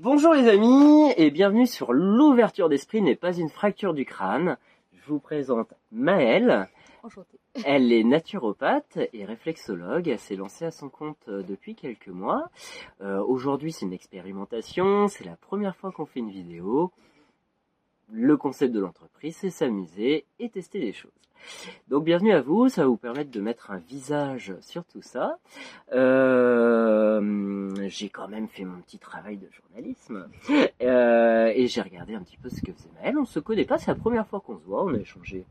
Bonjour les amis et bienvenue sur l'ouverture d'esprit n'est pas une fracture du crâne. Je vous présente Maëlle. Enchantée. Elle est naturopathe et réflexologue. Elle s'est lancée à son compte euh, depuis quelques mois. Euh, Aujourd'hui, c'est une expérimentation. C'est la première fois qu'on fait une vidéo. Le concept de l'entreprise, c'est s'amuser et tester des choses. Donc bienvenue à vous, ça va vous permettre de mettre un visage sur tout ça. Euh, j'ai quand même fait mon petit travail de journalisme Euh, et j'ai regardé un petit peu ce que faisait Maëlle. On se connaît pas, c'est la première fois qu'on se voit, on a échangé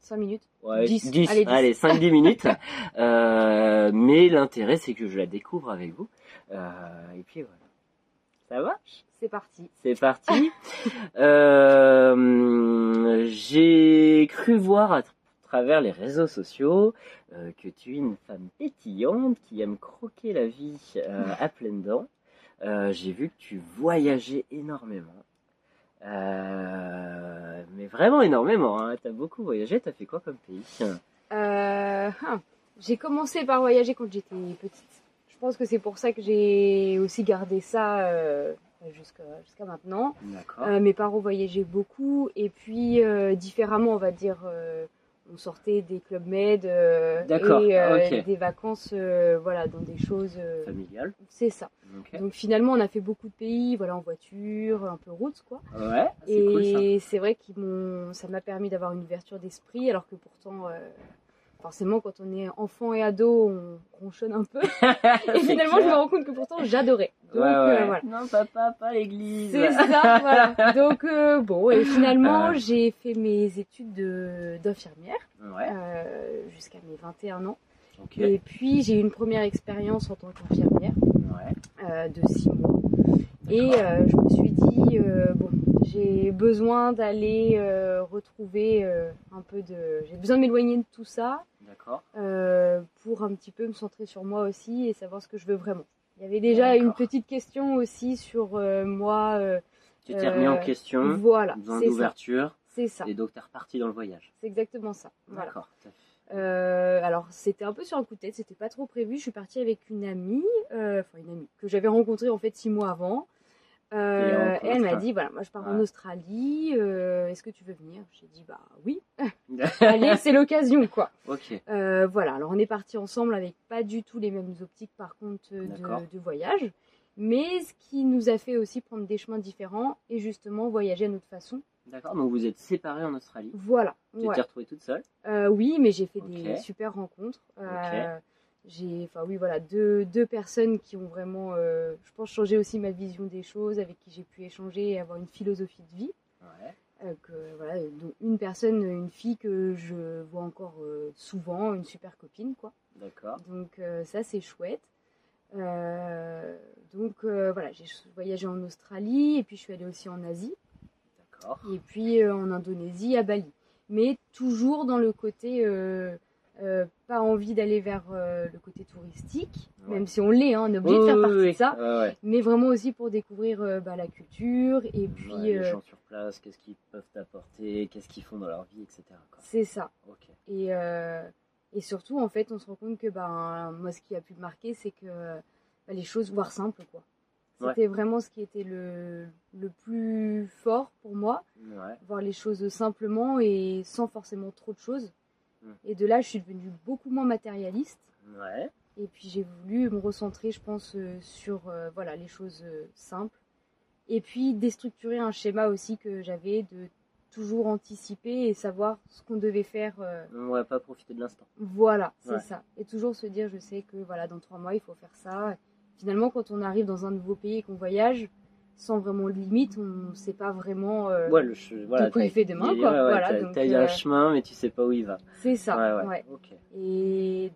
5 minutes. Ouais, 10, 10, allez, allez, 10. 5-10 minutes. Euh, mais l'intérêt, c'est que je la découvre avec vous. Euh, et puis voilà. Ça va C'est parti. C'est parti. Euh, J'ai cru voir à tra- travers les réseaux sociaux euh, que tu es une femme pétillante qui aime croquer la vie euh, à pleines dents. J'ai vu que tu voyageais énormément. Mais vraiment énormément. Hein. T'as beaucoup voyagé. T'as fait quoi comme pays? Ah, j'ai commencé par voyager quand j'étais petite. Je pense que c'est pour ça que j'ai aussi gardé ça euh, jusqu'à maintenant. Euh, mes parents voyageaient beaucoup et puis euh, différemment, on va dire, on sortait des clubs med et des vacances, voilà, dans des choses. euh, Familial. c'est ça. Donc finalement, on a fait beaucoup de pays, voilà, en voiture, un peu route, quoi. Ouais. C'est cool ça. Et c'est vrai que ça m'a permis d'avoir une ouverture d'esprit, alors que pourtant, forcément, quand on est enfant et ado, on ronchonne un peu. Et finalement, je me rends compte que pourtant, j'adorais. Donc, ouais, ouais. euh, voilà. Non, papa, pas l'église. C'est ça, voilà. Donc, euh, bon, et finalement, Euh. j'ai fait mes études de- d'infirmière Ouais. euh, jusqu'à mes 21 ans. Et puis, j'ai eu une première expérience en tant qu'infirmière Ouais. euh, de 6 mois. Et euh, je me suis dit, euh, bon, j'ai besoin d'aller euh, retrouver euh, un peu de... J'ai besoin de m'éloigner de tout ça D'accord. euh, pour un petit peu me centrer sur moi aussi et savoir ce que je veux vraiment. Il y avait déjà une petite question aussi sur moi. Tu t'es remis en question. voilà, Besoin c'est ça. d'ouverture. C'est ça. Et donc t'es reparti dans le voyage. C'est exactement ça. Voilà. D'accord. Alors c'était un peu sur un coup de tête, c'était pas trop prévu. Je suis partie avec une amie, enfin une amie que j'avais rencontrée en fait six mois avant. Euh, Et et elle m'a dit voilà, moi je pars en. Australie. euh, Est-ce que tu veux venir? J'ai dit bah oui. Allez, c'est l'occasion quoi. ok. Euh, voilà. Alors on est parti ensemble avec pas du tout les mêmes optiques par contre euh, de, de voyage, mais ce qui nous a fait aussi prendre des chemins différents et justement voyager à notre façon. D'accord. Donc vous êtes séparés en Australie. Voilà. Tu Ouais. t'es retrouvée toute seule. Euh, oui, mais j'ai fait des super rencontres. Euh, J'ai, enfin oui, voilà, deux, deux personnes qui ont vraiment, euh, je pense, changé aussi ma vision des choses, avec qui j'ai pu échanger et avoir une philosophie de vie. Ouais. Euh, que, voilà, dont une personne, une fille que je vois encore euh, souvent, une super copine, quoi. D'accord. Donc ça, c'est chouette. Donc voilà, j'ai voyagé en Australie et puis je suis allée aussi en Asie D'accord. et puis en Indonésie, à Bali. Mais toujours dans le côté, euh, pas envie d'aller vers euh, le côté touristique, Ouais. même si on l'est, hein, on est obligé de faire partie oui. de ça, ouais. mais vraiment aussi pour découvrir euh, bah, la culture et puis Ouais, les gens sur place, qu'est-ce qu'ils peuvent t'apporter, qu'est-ce qu'ils font dans leur vie, etc. c'est ça. Ok. Et, et surtout, en fait, on se rend compte que ben, moi, ce qui a pu me marquer, c'est que bah, les choses, voire simples, quoi. C'était vraiment ce qui était le, le plus fort pour moi. Voir les choses simplement et sans forcément trop de choses. Mm. Et de là, je suis devenue beaucoup moins matérialiste. Ouais. Et puis j'ai voulu me recentrer, je pense, euh, sur euh, voilà les choses euh, simples. Et puis déstructurer un schéma aussi que j'avais de toujours anticiper et savoir ce qu'on devait faire. On va pas profiter de l'instant. voilà, c'est Ouais. ça. Et toujours se dire, je sais que voilà, dans trois mois, il faut faire ça. Finalement, quand on arrive dans un nouveau pays et qu'on voyage, sans vraiment de limite, on ne sait pas vraiment. euh, Ouais, le voilà, quoi il t'as- fait demain, quoi. ouais, ouais, Voilà, t'as- donc, t'as- il y a euh, un chemin, mais tu sais pas où il va. C'est ça. Et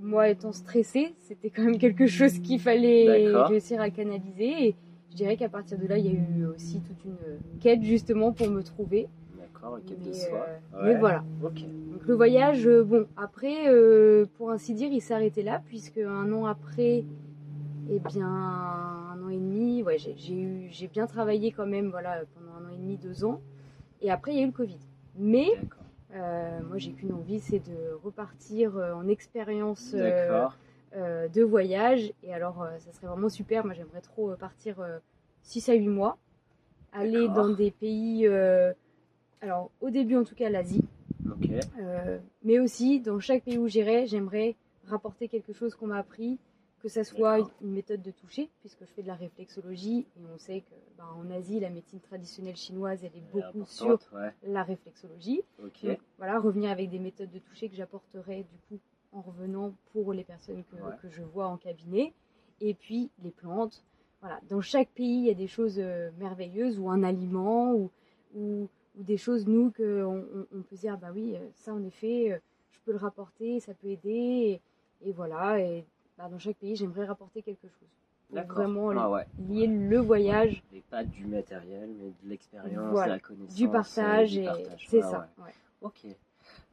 moi, étant stressée, c'était quand même quelque chose qu'il fallait réussir à canaliser. Et je dirais qu'à partir de là, il y a eu aussi toute une quête justement pour me trouver. D'accord, une quête de Mais, soi. euh, mais voilà. Donc le voyage, euh, bon, après, pour ainsi dire, il s'est arrêté là, puisque un an après, eh bien, un an et demi, ouais, j'ai j'ai eu, j'ai bien travaillé quand même, voilà, pendant un an et demi, deux ans. Et après, il y a eu le Covid. Mais euh, moi, j'ai qu'une envie, c'est de repartir euh, en expérience euh, de voyage. Et alors, ça serait vraiment super. Moi, j'aimerais trop partir euh, 6 à 8 mois. Aller dans des pays, euh, alors au début en tout cas l'Asie, mais aussi dans chaque pays où j'irai, j'aimerais rapporter quelque chose qu'on m'a appris, que ça soit une méthode de toucher, puisque je fais de la réflexologie et on sait que ben, en Asie la médecine traditionnelle chinoise elle est beaucoup sur ouais. la réflexologie. Donc, voilà, revenir avec des méthodes de toucher que j'apporterai du coup en revenant pour les personnes que, Ouais. que je vois en cabinet. Et puis les plantes. Voilà, dans chaque pays, il y a des choses euh, merveilleuses ou un aliment ou, ou, ou des choses, nous, qu'on on, on peut dire, bah oui, euh, ça en effet, euh, je peux le rapporter, ça peut aider. Et, et voilà, et bah, dans chaque pays, j'aimerais rapporter quelque chose. D'accord. vraiment Ah ouais. lier le voyage Et pas du matériel, mais de l'expérience, Voilà. de la connaissance. du partage. et. C'est Ouais, ça. ouais. ouais. Ok.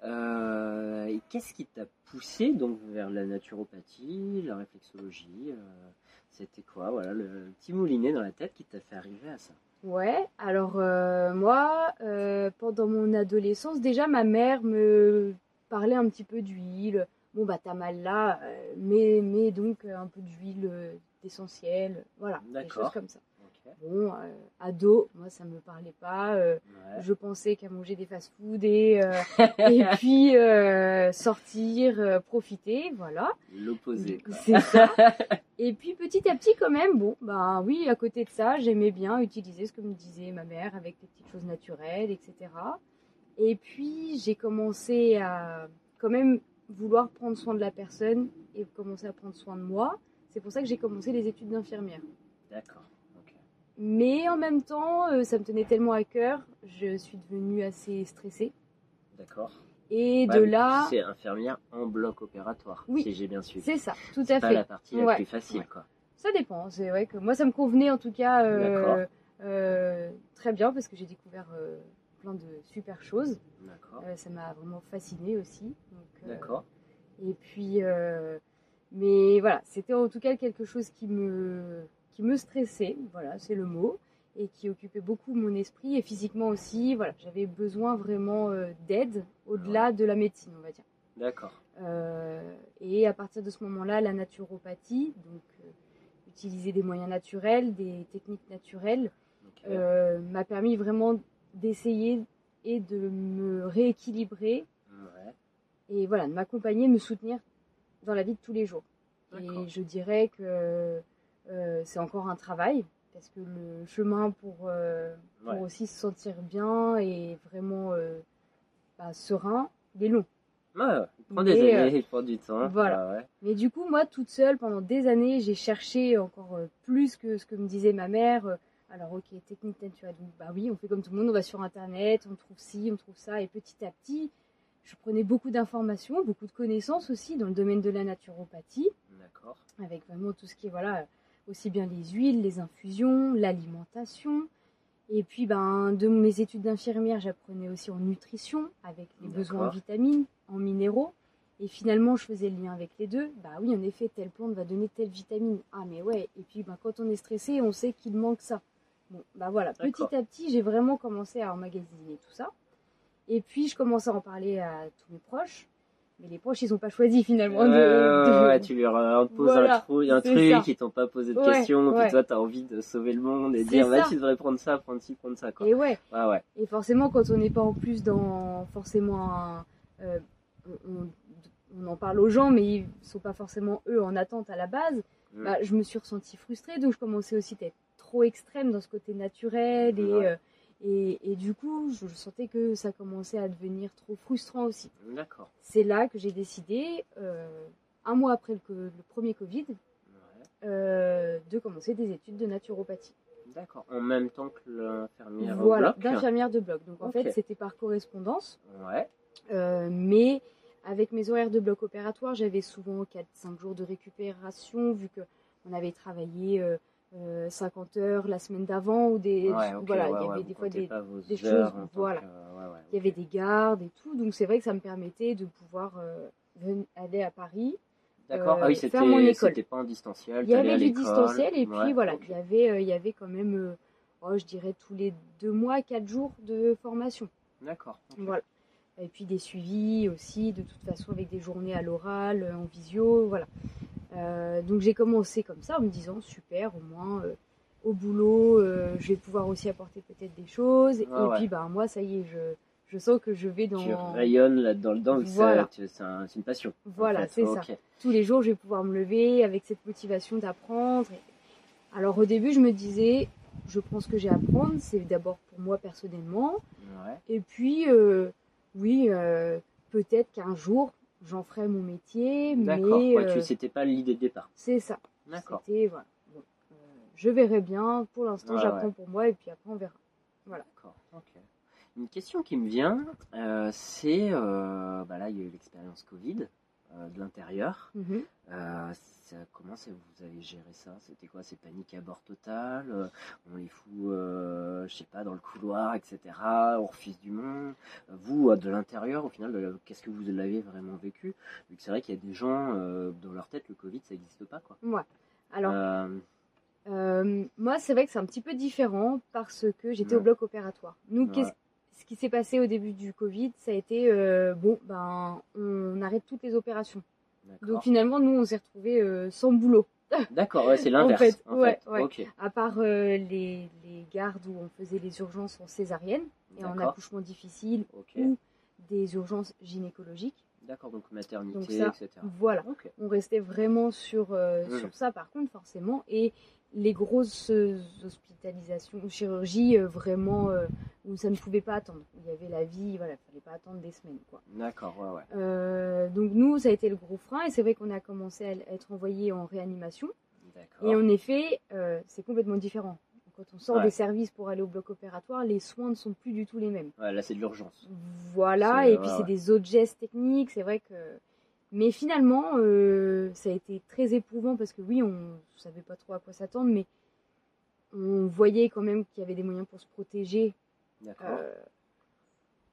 Euh, et qu'est-ce qui t'a poussé donc vers la naturopathie, la réflexologie euh, C'était quoi, voilà, le petit moulinet dans la tête qui t'a fait arriver à ça? Ouais, alors euh, moi, pendant mon adolescence, déjà ma mère me parlait un petit peu d'huile. Bon, bah t'as mal là, euh, mets, mets donc un peu d'huile euh, d'essentiel, voilà, des choses comme ça. Bon, euh, ado, moi ça me parlait pas, euh, Ouais. je pensais qu'à manger des fast-food et, euh, et puis euh, sortir, euh, profiter, voilà. L'opposé. C'est ça. Et puis petit à petit quand même, bon, bah oui, à côté de ça, j'aimais bien utiliser ce que me disait ma mère avec des petites choses naturelles, etc. Et puis j'ai commencé à quand même vouloir prendre soin de la personne et commencer à prendre soin de moi. C'est pour ça que j'ai commencé les études d'infirmière. D'accord. Mais en même temps, euh, ça me tenait tellement à cœur, je suis devenue assez stressée. D'accord. Et Ouais, de là, C'est infirmière en bloc opératoire, Oui. si j'ai bien suivi. c'est ça, tout C'est à pas fait. la partie la Ouais. plus facile, Ouais. quoi. Ça dépend. C'est vrai que moi, ça me convenait en tout cas euh, euh, très bien parce que j'ai découvert plein de super choses. D'accord. Euh, ça m'a vraiment fasciné aussi. Euh, D'accord. Et puis, euh, mais voilà, c'était en tout cas quelque chose qui me, qui me stressait. Voilà, c'est le mot. Et qui occupait beaucoup mon esprit et physiquement aussi. Voilà, j'avais besoin vraiment d'aide au-delà de la médecine, on va dire. D'accord. Euh, et à partir de ce moment-là, la naturopathie, donc euh, utiliser des moyens naturels, des techniques naturelles, euh, m'a permis vraiment d'essayer et de me rééquilibrer Ouais. et voilà, de m'accompagner, me soutenir dans la vie de tous les jours. Et je dirais que euh, c'est encore un travail parce que le chemin pour, euh, pour aussi se sentir bien et vraiment euh, bah, serein, il est long. Ouais. Il prend des années, il prend du temps. voilà. Ouais. Mais du coup, moi, toute seule, pendant des années, j'ai cherché encore plus que ce que me disait ma mère. Alors, ok, technique naturelle. Bah oui, on fait comme tout le monde, on va sur Internet, on trouve ci, on trouve ça. Et petit à petit, je prenais beaucoup d'informations, beaucoup de connaissances aussi dans le domaine de la naturopathie, D'accord. avec vraiment tout ce qui est, voilà, aussi bien les huiles, les infusions, l'alimentation. Et puis, ben, de mes études d'infirmière, j'apprenais aussi en nutrition, avec les besoins en vitamines, en minéraux. Et finalement, je faisais le lien avec les deux. Bah oui, en effet, telle plante va donner telle vitamine. Ah, mais ouais. Et puis, ben, quand on est stressé, on sait qu'il manque ça. Bon, bah voilà. Petit à petit, j'ai vraiment commencé à emmagasiner tout ça. Et puis, je commençais à en parler à tous mes proches. Mais les proches, ils n'ont pas choisi finalement de, ouais, de- ouais, tu leur poses Voilà, un, trou, un truc, ça. ils t'ont pas posé de Ouais, questions, ouais. puis toi t'as envie de sauver le monde et dire bah tu devrais prendre ça, prendre ci, prendre ça quoi. Et ouais. Et forcément, quand on n'est pas en plus dans forcément un, euh, on, en parle aux gens, mais ils sont pas forcément eux en attente à la base. Mm. Bah, je me suis ressentie frustrée, donc je commençais aussi à être trop extrême dans ce côté naturel et, Ouais. euh, et, et du coup, je sentais que ça commençait à devenir trop frustrant aussi. D'accord. C'est là que j'ai décidé, euh, un mois après le, premier Covid, Ouais. euh, de commencer des études de naturopathie. D'accord. En même temps que l'infirmière Voilà, bloc. d'infirmière de bloc. Donc en fait, c'était par correspondance. Ouais. Euh, mais avec mes horaires de bloc opératoire, j'avais souvent 4-5 jours de récupération vu que on avait travaillé euh, euh, 50 heures la semaine d'avant ou des Ouais, voilà, ouais, il y avait des fois des choses, voilà. que- il y avait des gardes et tout, donc c'est vrai que ça me permettait de pouvoir euh, aller à Paris. D'accord. euh, ah oui, faire mon école. c'était pas en distanciel. Il y avait du distanciel et puis voilà, il y avait euh, il y avait quand même euh, oh, je dirais tous les deux mois, quatre jours de formation. D'accord. Voilà. Et puis des suivis aussi, de toute façon, avec des journées à l'oral, euh, en visio, voilà. Euh, donc j'ai commencé comme ça en me disant super, au moins euh, au boulot, euh, je vais pouvoir aussi apporter peut-être des choses. Ah et ouais. puis, bah, moi, ça y est, je, je sens que je vais Tu dans. rayonnes là-dedans, dedans, vu que ça- Voilà. tu- c'est un- c'est une passion. en Voilà, fait. c'est ça. Tous les jours, je vais pouvoir me lever avec cette motivation d'apprendre. Alors, au début, je me disais, je prends ce que j'ai à apprendre. C'est d'abord pour moi personnellement. Ouais. Et puis, oui, peut-être qu'un jour, j'en ferai mon métier. D'accord. Mais Ouais, euh, tu c'était pas l'idée de départ. c'est ça. D'accord. C'était, voilà. Bon, euh, je verrai bien. Pour l'instant, Ouais, j'apprends ouais. pour moi et puis après, on verra. Voilà. D'accord. Ok. Une question qui me vient, euh, c'est euh, bah là il y a eu l'expérience Covid euh, de l'intérieur. Mhm. Euh, comment vous avez géré ça? C'était quoi? C'est panique à bord total? Euh, On les fout, euh, je sais pas, dans le couloir, etc. On refuse du monde. Euh, Vous, euh, de l'intérieur, au final, euh, qu'est-ce que vous l'avez vraiment vécu? Vu que c'est vrai qu'il y a des gens, euh, dans leur tête, le Covid, ça n'existe pas, quoi. Ouais. Alors, Euh, Euh, moi, c'est vrai que c'est un petit peu différent parce que j'étais Ouais. au bloc opératoire. Nous, Ouais. Ce qui s'est passé au début du Covid, ça a été euh, bon, ben, on arrête toutes les opérations. Donc finalement, nous, on s'est retrouvés euh, sans boulot. D'accord, ouais, c'est l'inverse. fait, en ouais, fait. ouais. Ok. À part euh, les, les gardes où on faisait les urgences en césarienne et en accouchement difficile ou des urgences gynécologiques. D'accord, donc maternité, Donc ça, etc. Voilà. On restait vraiment sur, sur ça par contre forcément et les grosses hospitalisations chirurgie euh, vraiment euh, où ça ne pouvait pas attendre il y avait la vie voilà il fallait pas attendre des semaines quoi D'accord, ouais, ouais. Euh, donc nous ça a été le gros frein et c'est vrai qu'on a commencé à être envoyé en réanimation D'accord. et en effet c'est complètement différent quand on sort Ouais. des services pour aller au bloc opératoire les soins ne sont plus du tout les mêmes Ouais, là, c'est de l'urgence. voilà, et puis c'est des autres gestes techniques, c'est vrai que. Mais finalement, euh, ça a été très éprouvant parce que oui, on ne savait pas trop à quoi s'attendre, mais on voyait quand même qu'il y avait des moyens pour se protéger D'accord. euh,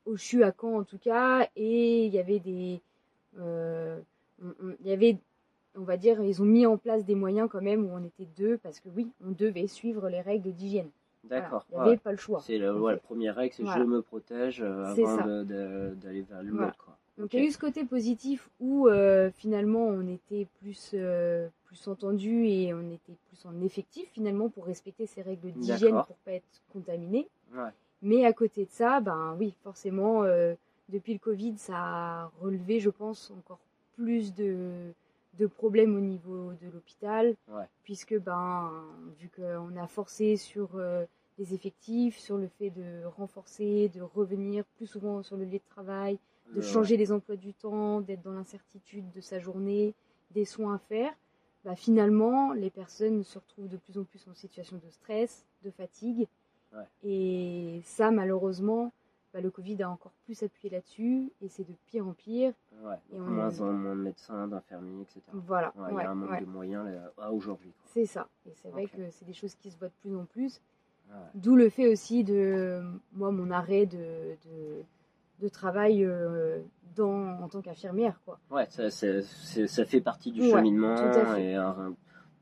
au CHU à Caen en tout cas, et il y avait des. euh, on- on- il y avait, on va dire, ils ont mis en place des moyens quand même où on était deux parce que oui, on devait suivre les règles d'hygiène. Voilà, D'accord. Il n'y avait ouais. pas le choix. C'est ouais, la première règle, c'est Voilà. je me protège euh, avant d'aller vers le Voilà. monde, quoi. Donc il y a eu ce côté positif où euh, finalement on était plus, euh, plus entendu et on était plus en effectif finalement pour respecter ces règles d'hygiène pour pas être contaminé. Ouais. Mais à côté de ça, ben oui, forcément, euh, depuis le Covid, ça a relevé, je pense, encore plus de, de problèmes au niveau de l'hôpital, Ouais. puisque ben vu qu'on a forcé sur les effectifs, sur le fait de renforcer, de revenir plus souvent sur le lieu de travail, de Ouais. changer les emplois du temps, d'être dans l'incertitude de sa journée, des soins à faire, bah finalement, les personnes se retrouvent de plus en plus en situation de stress, de fatigue. Ouais. Et ça, malheureusement, bah, le Covid a encore plus appuyé là-dessus et c'est de pire en pire. Ouais. Et on- moins en moins de médecins, d'infirmiers, etc. Voilà. Ouais, il y a un manque de moyens là, à aujourd'hui. C'est ça. Et c'est vrai que c'est des choses qui se voient de plus en plus. D'où le fait aussi de, moi, mon arrêt de, de, de travail euh, dans, en tant qu'infirmière. quoi. Ouais, ça, c'est- c'est- ça fait partie du Ouais, cheminement et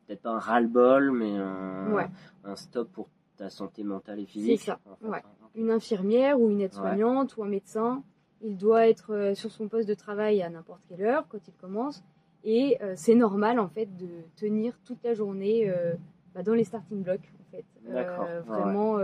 peut-être pas un ras-le-bol, mais un, Ouais. un stop pour ta santé mentale et physique. ça, en fait, ouais. hein. Une infirmière ou une aide-soignante ou un médecin, il doit être euh, sur son poste de travail à n'importe quelle heure quand il commence. Et euh, c'est normal en fait de tenir toute la journée euh, bah, dans les starting blocks en fait. D'accord, vraiment,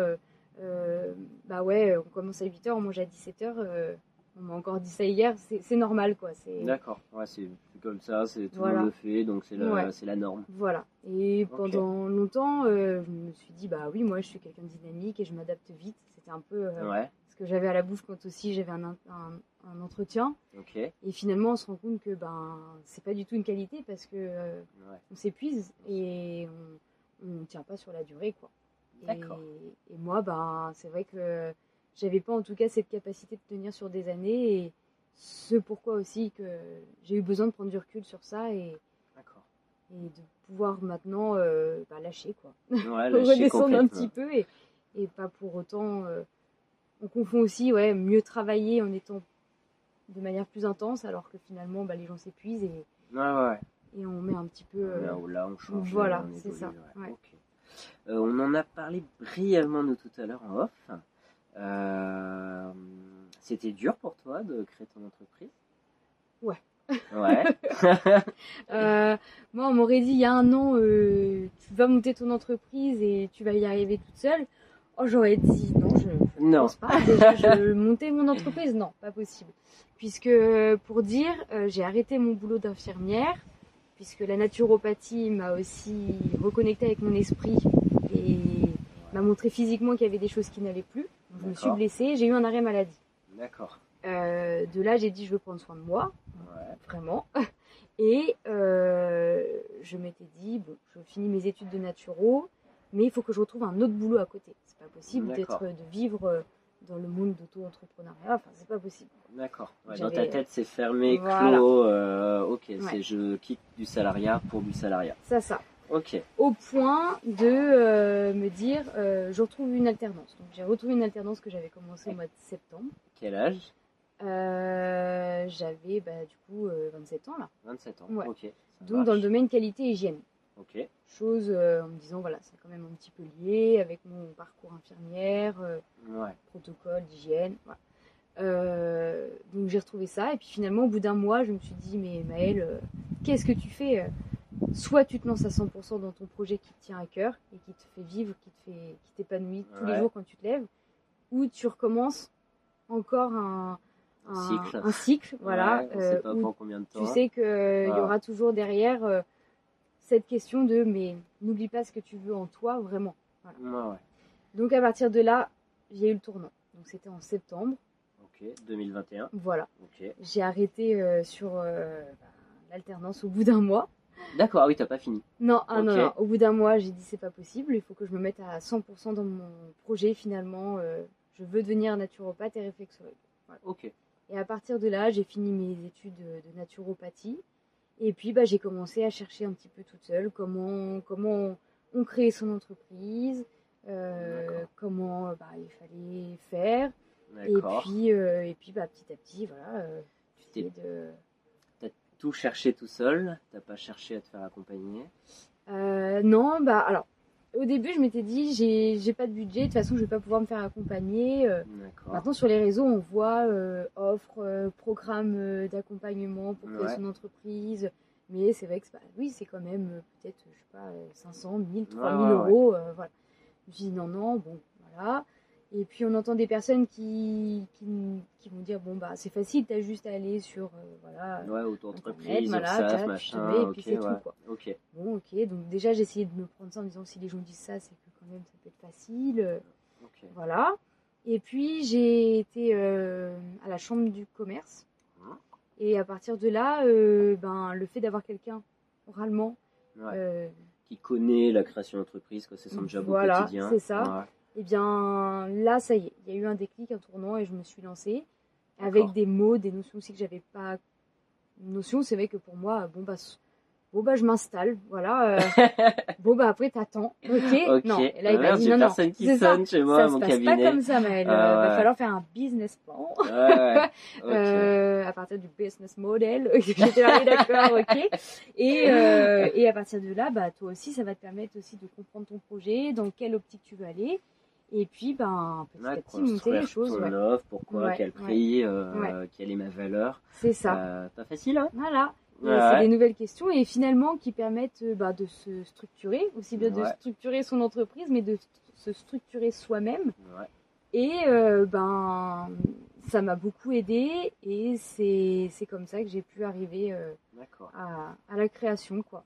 euh, euh, bah ouais, on commence à 8h, on mange à 17h. on m'a encore dit ça hier, c'est normal quoi. D'accord, ouais, c'est comme ça, c'est tout le Voilà. monde le fait, donc c'est la, Ouais. c'est la norme. Voilà. Et pendant longtemps, euh, je me suis dit bah oui, moi je suis quelqu'un de dynamique et je m'adapte vite. C'était un peu euh, Ouais, ce que j'avais à la bouche quand aussi j'avais un, un, un entretien. ok. Et finalement, on se rend compte que ben c'est pas du tout une qualité parce que euh, on s'épuise et on ne tient pas sur la durée quoi. Et, D'accord. et moi, ben c'est vrai que j'avais pas en tout cas cette capacité de tenir sur des années et ce pourquoi aussi que j'ai eu besoin de prendre du recul sur ça et, de pouvoir maintenant euh, bah, lâcher quoi, Ouais, lâcher redescendre un petit peu et, et pas pour autant. euh, on confond aussi ouais mieux travailler en étant de manière plus intense alors que finalement bah, les gens s'épuisent et, Ouais, ouais. et on met un petit peu. euh, Là, où- là, on change. voilà, c'est ça, ouais. ouais. Euh, on en a parlé brièvement nous tout à l'heure en off. Euh, C'était dur pour toi de créer ton entreprise? Ouais. Euh, moi, on m'aurait dit il y a un an, tu vas monter ton entreprise et tu vas y arriver toute seule. Oh, j'aurais dit non, je ne pense pas. Déjà, je monter mon entreprise, non, pas possible. Puisque, pour dire, j'ai arrêté mon boulot d'infirmière, puisque la naturopathie m'a aussi reconnecté avec mon esprit et m'a montré physiquement qu'il y avait des choses qui n'allaient plus. Je me suis blessée, j'ai eu un arrêt maladie. D'accord. Euh, de là, j'ai dit je veux prendre soin de moi, Ouais. vraiment. Et euh, je m'étais dit, bon, je finis mes études de naturo, mais il faut que je retrouve un autre boulot à côté. C'est pas possible d'être, de vivre euh, dans le monde d'auto-entrepreneuriat. Enfin, c'est pas possible. D'accord. Ouais, dans ta tête, c'est fermé, Voilà. clos. euh, ok, Ouais. c'est je quitte du salariat pour du salariat. Ça, ça. Ok. Au point de euh, me dire, euh, je retrouve une alternance. Donc, j'ai retrouvé une alternance que j'avais commencé au mois de septembre. Quel âge? J'avais, bah, du coup, euh, 27 ans là. 27 ans. Ouais. Ok. Donc, marche. dans le domaine qualité et hygiène. Chose euh, en me disant voilà c'est quand même un petit peu lié avec mon parcours infirmière euh, Ouais. protocole d'hygiène voilà. Euh, donc j'ai retrouvé ça et puis finalement au bout d'un mois je me suis dit mais Maëlle qu'est-ce que tu fais soit tu te lances à 100% dans ton projet qui te tient à cœur et qui te fait vivre qui te fait qui t'épanouit tous les jours quand tu te lèves ou tu recommences encore un Un cycle. un cycle, voilà Ouais, on sait pas où pour combien de temps. tu sais qu'il y Voilà. aura toujours derrière cette question de mais n'oublie pas ce que tu veux en toi vraiment. Ouais, ouais. Donc à partir de là, j'ai eu le tournant. Donc c'était en septembre. Ok. 2021. Voilà. J'ai arrêté euh, sur euh, bah, l'alternance au bout d'un mois. D'accord. Ah oui, t'as pas fini. Non, ah, non, non, au bout d'un mois, j'ai dit c'est pas possible. Il faut que je me mette à 100% dans mon projet finalement. euh, je veux devenir naturopathe et réflexologue. Ok. Et à partir de là, j'ai fini mes études de naturopathie. Et puis, bah, j'ai commencé à chercher un petit peu toute seule comment, comment on crée son entreprise, euh, comment bah, il fallait faire. Et puis, euh, et puis bah, petit à petit, voilà, euh, Tu t'es de... tout cherché tout seul. T'as pas cherché à te faire accompagner? Euh, non, bah alors, au début, je m'étais dit, j'ai j'ai pas de budget, de toute façon, je vais pas pouvoir me faire accompagner. euh, D'accord. Maintenant, sur les réseaux, on voit euh, offres, euh, programmes euh, d'accompagnement pour créer Ouais. son entreprise. Mais c'est vrai que c'est pas- oui, c'est quand même euh, peut-être, je sais pas, euh, 500, 1000, 3000 ouais, ouais. euros. euh, voilà. Je dis non, non, bon, voilà. Et puis on entend des personnes qui, qui, qui vont dire bon, bah c'est facile, t'as juste à aller sur, euh, voilà, Ouais, auto-entreprise, voilà, te machin. mets, et ok, puis c'est ouais. tout, quoi. Ok. Bon, ok, donc déjà j'ai essayé de me prendre ça en me disant si les gens disent ça, c'est que quand même ça peut être facile. euh, voilà. Et puis j'ai été euh, à la chambre du commerce. Mhm. Et à partir de là, euh, ben, le fait d'avoir quelqu'un oralement, Ouais. Qui connaît la création d'entreprise, quoi. C'est son job Voilà, au quotidien. c'est ça. Ouais. eh bien là, ça y est, il y a eu un déclic, un tournant et je me suis lancée avec des mots, des notions aussi que j'avais pas notion. C'est vrai que pour moi, bon bah, bon bah je m'installe, voilà. euh, bon bah après t'attends, ok. Ok. Non, et là Ah il m'a dit non non, personne qui c'est ça. sonne chez moi, ça à se mon passe cabinet. pas comme ça, Maëlle. Ah Euh, va falloir faire un business plan. Ouais, ouais. Ok. Euh, à partir du business model. J'étais d'accord, ok. Et, euh, et à partir de là, bah, toi aussi, ça va te permettre aussi de comprendre ton projet, dans quelle optique tu veux aller. Et puis, ben, petit Ouais, à petit, monter les choses. ton ouais. offre, pourquoi, Ouais, quel prix, euh, quelle est ma valeur. C'est ça. Euh, pas facile, hein Voilà. C'est des nouvelles questions et finalement qui permettent euh, bah, de se structurer, aussi bien de structurer son entreprise, mais de se structurer soi-même. Et euh, ben, ça m'a beaucoup aidé et c'est comme ça que j'ai pu arriver euh, à la création, quoi.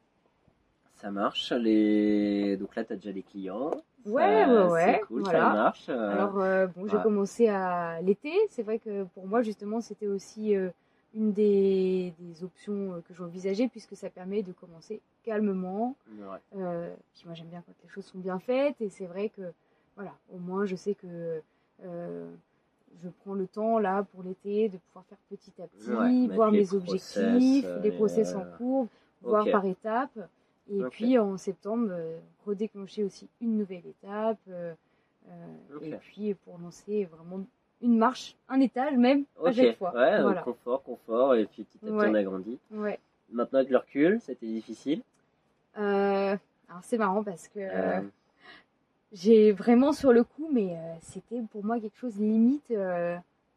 Ça marche. Les... Donc là, tu as déjà des clients. Ouais, Ça- ouais, ouais, C'est cool, voilà. ça marche. euh, Alors, euh, bon, j'ai ouais. commencé à l'été. C'est vrai que pour moi, justement, c'était aussi euh, une des, des options euh, que j'envisageais puisque ça permet de commencer calmement. ouais. Euh, puis moi, j'aime bien quand les choses sont bien faites et c'est vrai que, voilà, au moins, je sais que euh, je prends le temps là pour l'été de pouvoir faire petit à petit, Ouais, voir mes process, objectifs, euh, les process euh, en cours, voir par étapes. Et puis en septembre, euh, redéclencher aussi une nouvelle étape. euh, euh. Et puis pour lancer vraiment une marche, un étage même, à chaque fois. ouais, voilà. confort, confort, et puis petit à petit Ouais. on a grandi. Ouais. Maintenant avec le recul, c'était difficile? Euh, alors c'est marrant parce que Euh, j'ai vraiment sur le coup, mais euh, c'était pour moi quelque chose limite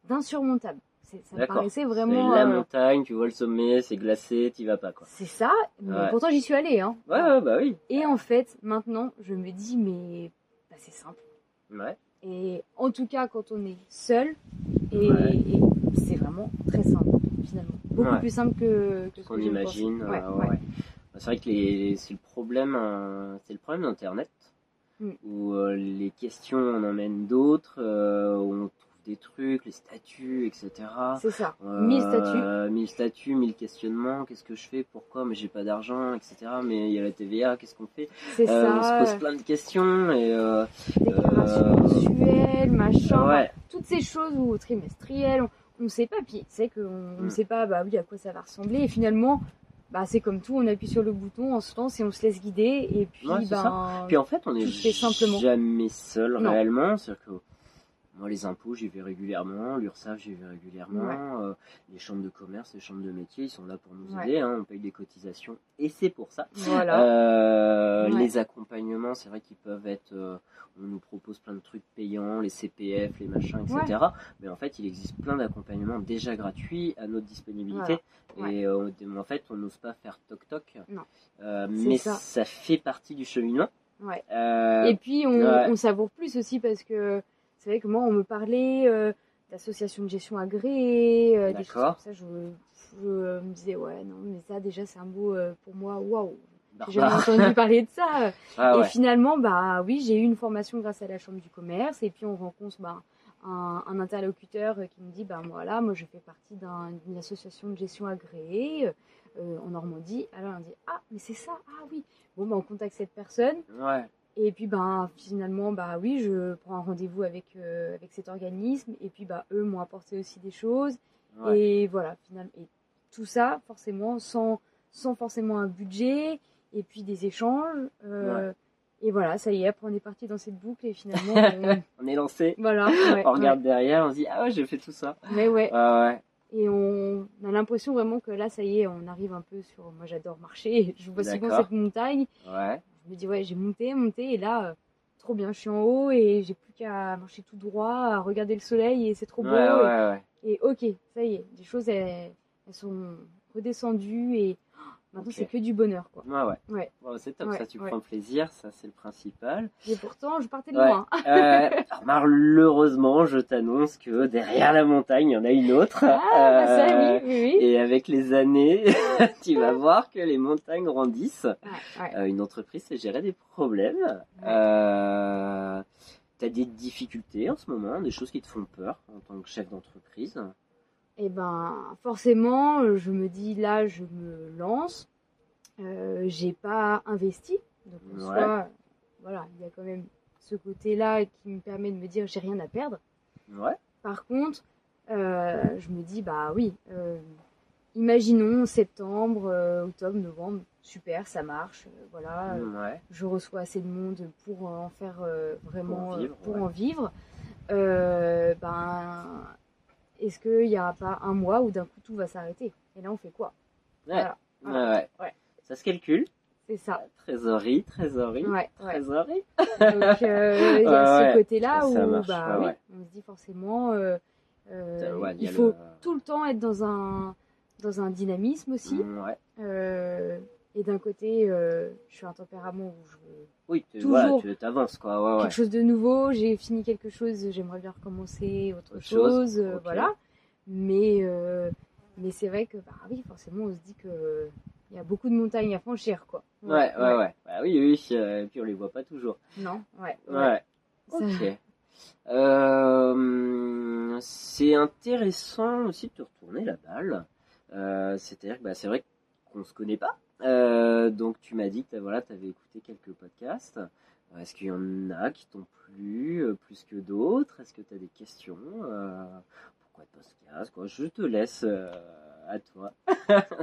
d'insurmontable. Ça me paraissait vraiment. la euh, montagne, tu vois le sommet, c'est glacé, t'y vas pas quoi. c'est ça, mais Ouais. pourtant j'y suis allée. Hein. Ouais, ouais, bah oui. Et en fait, maintenant, je me dis, mais bah, c'est simple. Ouais. Et en tout cas, quand on est seul, et, Ouais. et c'est vraiment très simple, finalement. Beaucoup Ouais. plus simple que, que ce qu'on imagine. Ouais, euh, ouais. ouais. C'est vrai que les, c'est le problème, euh, c'est le problème d'Internet, Mm. où les questions en emmènent d'autres, où on des trucs, les statuts, etc. C'est ça. Euh, Mille statuts. mille statuts, mille questionnements. Qu'est-ce que je fais? Pourquoi? Mais j'ai pas d'argent, etc. Mais il y a la TVA. Qu'est-ce qu'on fait? C'est Euh, On se pose plein de questions et euh, Déclaration euh, mensuelle, machin. ouais, Toutes ces choses ou trimestrielles, on ne sait pas. Puis c'est qu'on ne Mm. sait pas bah oui, à quoi ça va ressembler. Et finalement, bah, c'est comme tout, on appuie sur le bouton, on se lance et on se laisse guider. Et puis, Ouais, ben, Puis en fait, on est Tout se fait simplement. jamais seul Non. réellement. C'est-à-dire que moi, les impôts, j'y vais régulièrement. L'URSSAF, j'y vais régulièrement. euh, les chambres de commerce, les chambres de métier, ils sont là pour nous Ouais. aider. hein, on paye des cotisations et c'est pour ça. voilà. Euh, Ouais. Les accompagnements, c'est vrai qu'ils peuvent être. euh, on nous propose plein de trucs payants, les CPF, les machins, etc. Mais en fait, il existe plein d'accompagnements déjà gratuits à notre disponibilité. Voilà. Et en fait, on n'ose pas faire toc-toc. Mais ça. ça. fait partie du cheminement. Ouais. Et puis on, on savoure plus aussi parce que c'est vrai que moi on me parlait euh, d'associations de gestion agréées, euh, des choses comme ça. Je, je me disais ouais non mais ça déjà c'est un mot euh, pour moi waouh. J'ai jamais entendu parler de ça. Ah et ouais. finalement bah oui j'ai eu une formation grâce à la chambre du commerce et puis on rencontre bah, un, un interlocuteur euh, qui me dit bah voilà moi je fais partie d'un- d'une association de gestion agréée euh, en Normandie. Alors on dit ah mais c'est ça ah oui bon bah on contacte cette personne. Ouais. Et puis ben finalement bah oui je prends un rendez-vous avec euh, avec cet organisme et puis bah eux m'ont apporté aussi des choses Ouais. et voilà finalement et tout ça forcément sans sans forcément un budget et puis des échanges euh, et voilà ça y est après on est parti dans cette boucle et finalement on- On est lancé. voilà ouais, on regarde derrière, on se dit ah ouais j'ai fait tout ça. mais ouais et on a l'impression vraiment que là ça y est on arrive un peu sur moi j'adore marcher je vois souvent cette montagne Ouais. Je me dis, ouais, j'ai monté, monté, et là, euh, trop bien, je suis en haut, et j'ai plus qu'à marcher tout droit, à regarder le soleil, et c'est trop beau. ouais, ouais. Et, ok, ça y est, les choses, elles, elles sont redescendues, et maintenant, c'est que du bonheur, quoi. Ouais, ouais. Ouais. Bon, c'est top, ça tu prends plaisir, ça c'est le principal. Et pourtant, je partais de loin. Euh, malheureusement, je t'annonce que derrière la montagne, il y en a une autre. Ah, bah ça, Euh, oui, oui, oui. Et avec les années, tu vas voir que les montagnes grandissent. Ouais, ouais. Euh, une entreprise sait gérer des problèmes. Euh, T'as des difficultés en ce moment, des choses qui te font peur en tant que chef d'entreprise. Et ben, forcément, je me dis, là, je me lance. Euh, j'ai pas investi. Donc, en Ouais. soi, voilà, il y a quand même ce côté-là qui me permet de me dire, j'ai rien à perdre. Ouais. Par contre, euh, je me dis, bah oui, euh, imaginons septembre, euh, octobre, novembre, super, ça marche, voilà, Ouais. je reçois assez de monde pour en faire vraiment, Pour euh, vivre, pour ouais. en vivre. Ben, est-ce qu'il n'y aura pas un mois où d'un coup tout va s'arrêter? Et là, on fait quoi? Voilà. Voilà. Ça se calcule. C'est ça. Trésorerie, trésorerie, Ouais, ouais. trésorerie. Donc, euh, il y a Ouais, ce côté-là où marche, bah, oui, on se dit forcément, euh, euh, il faut le- tout le temps être dans un, dans un dynamisme aussi. Euh, et d'un côté, euh, je suis un tempérament où je veux Oui, tu Toujours. voilà, tu t'avances quoi. Ouais, ouais. quelque chose de nouveau, j'ai fini quelque chose, j'aimerais bien recommencer autre, Autre chose, euh, voilà. Mais, euh, mais c'est vrai que, bah oui, forcément, on se dit que il y a beaucoup de montagnes à franchir, quoi. Ouais, ouais, ouais. Bah oui, oui. euh, Et puis on les voit pas toujours. Non, ouais. Ouais. Ok. Euh, c'est intéressant aussi de te retourner la balle. Euh, C'est-à-dire que bah, c'est vrai qu'on se connaît pas. Euh, donc tu m'as dit que t'as- voilà, tu avais écouté quelques podcasts. Est-ce qu'il y en a qui t'ont plu plus que d'autres? Est-ce que tu as des questions Pourquoi de podcast quoi? Je te laisse à toi.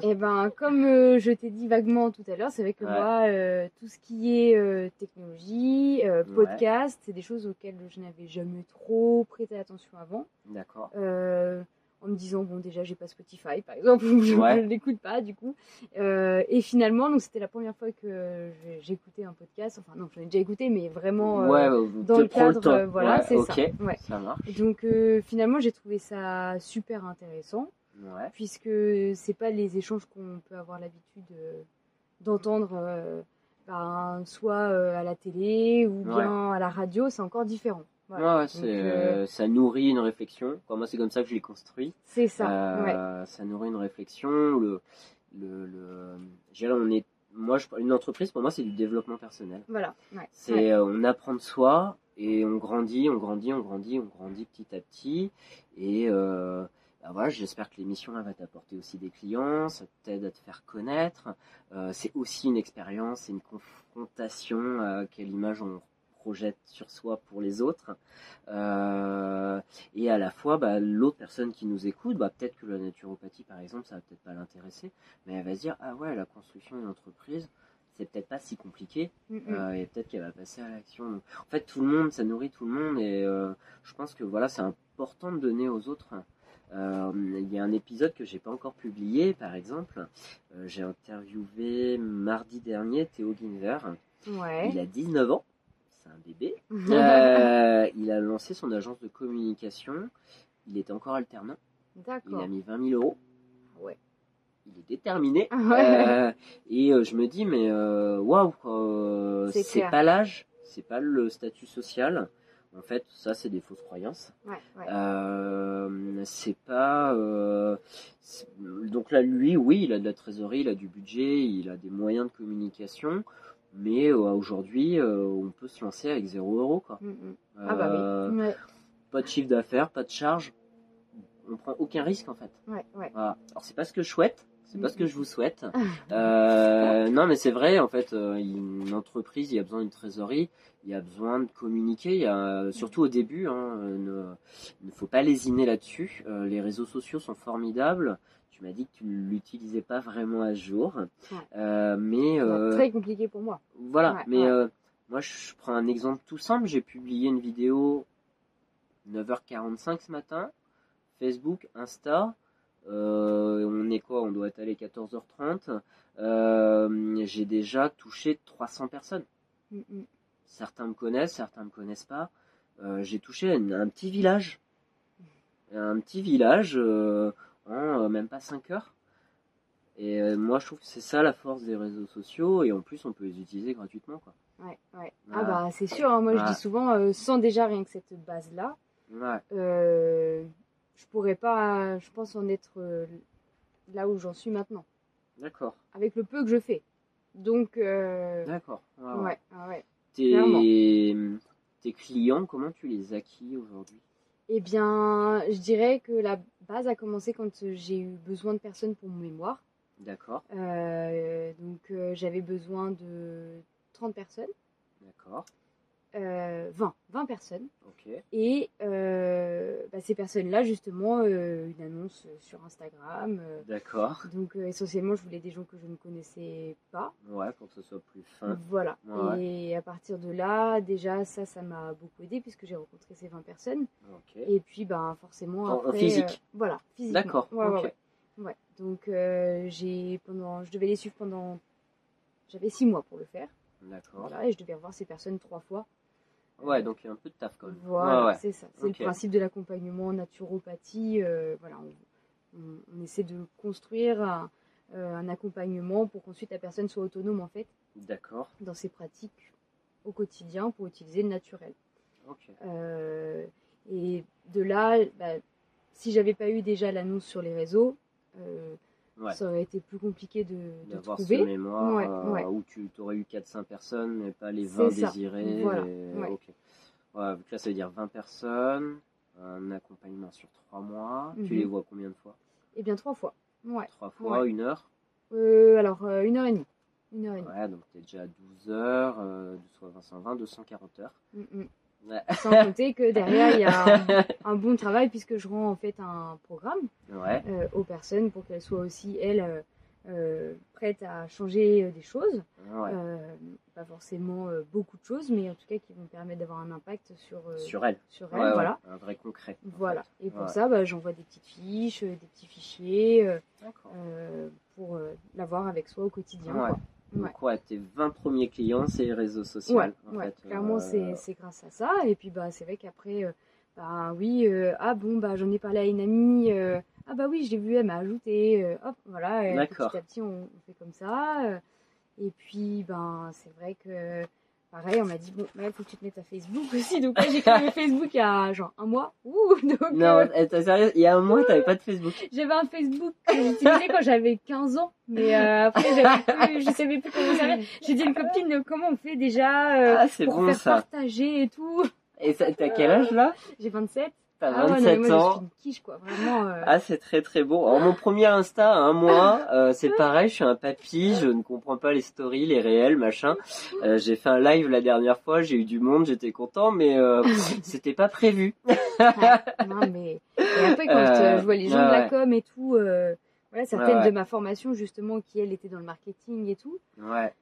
Eh ben, comme euh, je t'ai dit vaguement tout à l'heure, c'est vrai que Ouais. moi, euh, tout ce qui est euh, technologie, Ouais. podcast, c'est des choses auxquelles je n'avais jamais trop prêté attention avant. D'accord. En me disant bon déjà j'ai pas Spotify par exemple je Ouais. ne l'écoute pas du coup et finalement donc c'était la première fois que j'écoutais un podcast enfin non j'en ai déjà écouté mais vraiment dans le cadre voilà c'est ok, ça ça marche. Et donc finalement j'ai trouvé ça super intéressant Ouais. puisque c'est pas les échanges qu'on peut avoir l'habitude euh, d'entendre euh, ben, soit euh, à la télé ou bien à la radio c'est encore différent Ouais, Voilà. ouais, Donc, c'est, euh, ça nourrit une réflexion. Enfin, moi, c'est comme ça que je l'ai construit. c'est ça Ça nourrit une réflexion. Le, le, le, on est, moi, je, une entreprise, pour moi, c'est du développement personnel. voilà ouais. C'est, Ouais. euh, on apprend de soi et on grandit, on grandit, on grandit, on grandit petit à petit. Et euh, bah voilà, j'espère que l'émission va t'apporter aussi des clients, ça t'aide à te faire connaître. Euh, c'est aussi une expérience, c'est une confrontation à quelle image on projette sur soi pour les autres. Euh, et à la fois, bah, l'autre personne qui nous écoute, bah, peut-être que la naturopathie, par exemple, ça va peut-être pas l'intéresser, mais elle va se dire, ah ouais, la construction d'une entreprise, c'est peut-être pas si compliqué. Mm. Euh, et peut-être qu'elle va passer à l'action. Donc, En fait, tout le monde, ça nourrit tout le monde et euh, je pense que voilà, c'est important de donner aux autres. Euh, Il y a un épisode que j'ai pas encore publié, par exemple. Euh, j'ai interviewé mardi dernier Théo Ginver. ouais Il a 19 ans, c'est un bébé. Euh, il a lancé son agence de communication. Il était encore alternant. Il a mis 20 000 euros. Ouais. Il est déterminé. Euh, et euh, je me dis, mais waouh, euh, C'est pas l'âge, c'est pas le statut social. En fait, ça, c'est des fausses croyances. ouais, ouais. Euh, c'est pas. euh, donc là, lui, oui, il a de la trésorerie, il a du budget, il a des moyens de communication. Mais euh, aujourd'hui, on peut se lancer avec 0 euros. Quoi. Mm, mm. ah bah oui ouais, Pas de chiffre d'affaires, pas de charge. On prend aucun risque en fait. Voilà. Alors c'est pas ce que je souhaite, c'est pas ce que je vous souhaite. Euh, non mais c'est vrai, en fait, euh, une entreprise, il y a besoin d'une trésorerie, il y a besoin de communiquer, il y a, surtout au début, hein, euh, ne, il ne faut pas lésiner là-dessus. Euh, les réseaux sociaux sont formidables. Tu m'as dit que tu ne l'utilisais pas vraiment à jour, Ouais. Euh, mais euh, très compliqué pour moi voilà. Ouais, mais ouais. euh, moi, je prends un exemple tout simple. J'ai publié une vidéo 9h45 ce matin. Facebook, Insta. Euh, on est quoi? On doit être allé 14h30. Euh, J'ai déjà touché 300 personnes. Mm, mm. Certains me connaissent, certains me connaissent pas. Euh, J'ai touché un, un petit village. Un petit village en même pas 5 heures. Et moi, je trouve que c'est ça la force des réseaux sociaux. Et en plus, on peut les utiliser gratuitement. Quoi. Ouais, ouais. Ah bah c'est sûr, hein, moi je dis souvent, sans déjà rien que cette base-là, Ouais. Je pourrais pas, je pense, en être euh, là où j'en suis maintenant, D'accord. avec le peu que je fais. Donc, euh, D'accord. Ouais, ouais. ouais, ah ouais. Tes, tes clients, comment tu les acquis aujourd'hui? Eh bien, je dirais que la base a commencé quand j'ai eu besoin de personnes pour mon mémoire. D'accord. Euh, donc, euh, j'avais besoin de 30 personnes, D'accord. Euh, 20, 20 personnes. Et euh, bah, ces personnes-là, justement, euh, une annonce sur Instagram. euh, D'accord. donc, euh, essentiellement, je voulais des gens que je ne connaissais pas. Ouais, pour que ce soit plus fin. Voilà. Ouais. Et à partir de là, déjà, ça, ça m'a beaucoup aidé puisque j'ai rencontré ces 20 personnes. Et puis, ben, forcément, En- après, physique euh, voilà, physiquement. D'accord. Ouais. Donc, euh, j'ai pendant, je devais les suivre pendant, j'avais six mois pour le faire. D'accord. Voilà, et je devais revoir ces personnes trois fois. Ouais, donc il y a un peu de taf quand même. Voilà, Ouais, ouais. c'est ça. C'est le principe de l'accompagnement en naturopathie. euh, voilà, on, on- on essaie de construire un, euh, un accompagnement pour qu'ensuite la personne soit autonome en fait D'accord. dans ses pratiques au quotidien pour utiliser le naturel. Ok. Euh, et de là, bah, si j'avais pas eu déjà l'annonce sur les réseaux, euh, Ouais. ça aurait été plus compliqué de, de D'avoir ce trouver. mémoire Ouais, euh, ouais. où tu aurais eu 4-5 personnes, mais pas les C'est 20 ça. désirés. Voilà, et- ouais. Ok. Ouais, donc là, ça veut dire 20 personnes, un accompagnement sur 3 mois. Tu Mhm. les vois combien de fois? Eh bien trois fois. Ouais. 3 fois, une heure? Euh, alors euh, une heure et demie. Une heure et demie. Ouais, donc t'es déjà à 12 heures, euh, soit 220, 240 heures. Mm, mm. Ouais. Sans compter que derrière, il y a un, un bon travail puisque je rends en fait un programme Ouais, euh, aux personnes pour qu'elles soient aussi, elles, euh, euh, prête à changer des choses. Ouais. Euh, pas forcément beaucoup de choses, mais en tout cas qui vont permettre d'avoir un impact sur, Sur elle. sur Ouais, elle. ouais, Voilà. Un vrai concret. Voilà. fait. Et pour ça, bah, j'envoie des petites fiches, des petits fichiers pour l'avoir avec soi au quotidien. Quoi. Donc, ouais, tes 20 premiers clients, c'est les réseaux sociaux. Ouais, en ouais, fait. clairement, Euh, c'est grâce à ça. Et puis, bah, c'est vrai qu'après, euh, bah oui, euh, ah bon, bah, j'en ai parlé à une amie. euh, ah bah oui, je l'ai vu, elle m'a ajouté. euh, hop, voilà. petit à petit, on, on fait comme ça. euh, et puis, ben, c'est vrai que, pareil, on m'a dit, bon, il faut que tu te mettes à Facebook aussi. Donc, là, j'ai créé Facebook il y a genre un mois. Ouh, donc, Non, euh, eh, t'es sérieux? Il y a un mois, t'avais pas de Facebook. j'avais un Facebook que j'utilisais quand j'avais 15 ans. Mais euh, après, plus, je savais plus comment ça J'ai dit à une copine, comment on fait déjà euh, Ah, pour bon faire ça. partager et tout? Et t'as quel âge là? J'ai 27. T'as Ah ouais, non, mais 27 moi, je ans. suis une quiche, quoi. Vraiment. euh, Ah, c'est très très beau. Alors, mon premier Insta à un mois, euh, c'est pareil, je suis un papy, je ne comprends pas les stories, les réels, machin. Euh, j'ai fait un live la dernière fois, j'ai eu du monde, j'étais content, mais c'était pas prévu. non, mais... Et après, quand je vois les gens de la com et tout, voilà, certaines de ma formation, justement, qui, elle, était dans le marketing et tout, Ouais,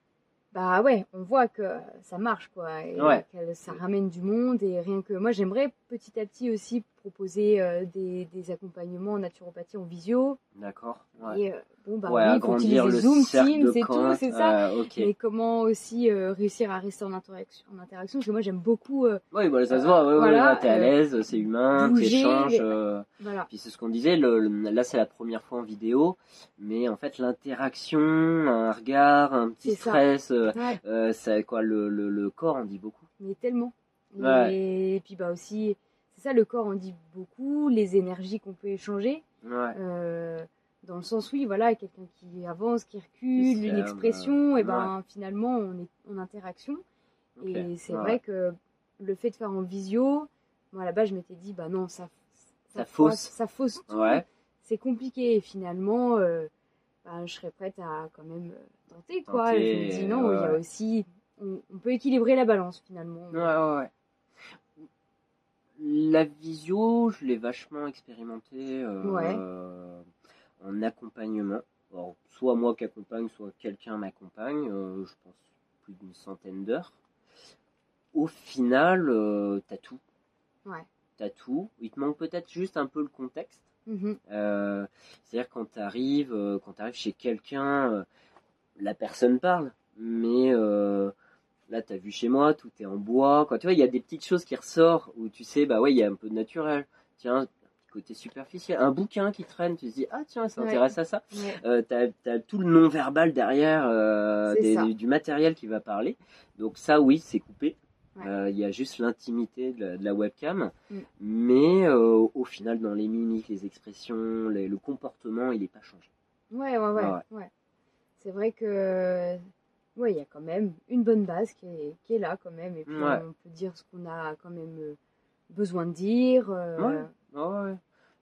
bah ouais, on voit que ça marche, quoi. Et Ouais. que ça ramène du monde et rien que... Moi, j'aimerais petit à petit aussi proposer euh, des, des accompagnements en naturopathie en visio. d'accord. Ouais, Et euh, bon, bah ouais oui, agrandir le Zoom, Teams et tout, c'est ça. Euh. Mais comment aussi euh, réussir à rester en interaction, en interaction Parce que moi, j'aime beaucoup... Oui, bah, ça se voit, ouais, Voilà, t'es à l'aise, c'est humain, t'échanges. voilà. Puis c'est ce qu'on disait, le, le- là c'est la première fois en vidéo, mais en fait l'interaction, un regard, un petit ça. stress, ça, quoi, le, le, corps en dit beaucoup. mais tellement. Ouais. Et, puis bah aussi, ça, le corps en dit beaucoup, les énergies qu'on peut échanger. Ouais, euh, dans le sens, oui, voilà, quelqu'un qui avance, qui recule, une expression, euh, et ben finalement, on est en interaction. Et c'est Ouais. vrai que le fait de faire en visio, moi là-bas, je m'étais dit, bah non, ça, Ça fausse- fausse. Ça fausse tout. C'est compliqué. Et finalement, euh, bah, je serais prête à quand même tenter, quoi. Tenter, Et je me dis, non, il y a aussi. On, on peut équilibrer la balance finalement. ouais, ouais. La visio, je l'ai vachement expérimenté euh, Ouais. en accompagnement. Alors, soit moi qui accompagne, soit quelqu'un m'accompagne, euh, je pense plus d'une centaine d'heures. Au final, euh, t'as tout. Ouais. T'as tout. Il te manque peut-être juste un peu le contexte. Mhm. Euh, C'est-à-dire quand tu arrives, quand t'arrives chez quelqu'un, euh, la personne parle, mais euh, là t'as vu chez moi, tout est en bois. Quoi. Tu vois, il y a des petites choses qui ressortent où tu sais, bah ouais, il y a un peu de naturel. Tiens, un petit côté superficiel, un bouquin qui traîne, tu te dis ah tiens, ça Ouais. intéresse à ça. Ouais. Euh, t'as as tout le non verbal derrière, euh, des- du matériel qui va parler. Donc ça, oui, c'est coupé. Ouais. Euh, Il y a juste l'intimité de, la- de la webcam, Mm. mais euh, au final, dans les mimiques, les expressions, les- le comportement, il n'est pas changé. Ouais, ouais, ouais. Ouais. ouais. C'est vrai que. Ouais, il y a quand même une bonne base qui est, qui est là quand même. Et puis Ouais. on peut dire ce qu'on a quand même euh, besoin de dire. euh, Ouais. Ouais.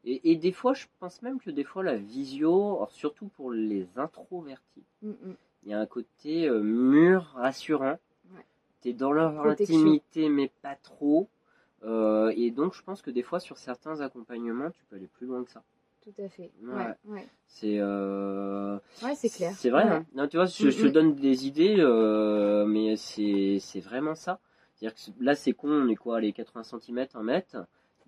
Et, et des fois, je pense même que des fois, la visio, alors surtout pour les introvertis, mm, mm. il y a un côté euh, mûr, rassurant. Tu es dans leur Protection. intimité, mais pas trop. Euh, et donc, je pense que des fois, sur certains accompagnements, tu peux aller plus loin que ça. Tout à fait. Ouais. Ouais. C'est euh, Ouais, c'est clair. C'est vrai. Ouais. hein. Non, tu vois, je, je te Mm, mm. donne des idées, euh, mais c'est c'est vraiment ça. C'est-à-dire que là, c'est con, on est quoi, les 80 cm, 1 mètre.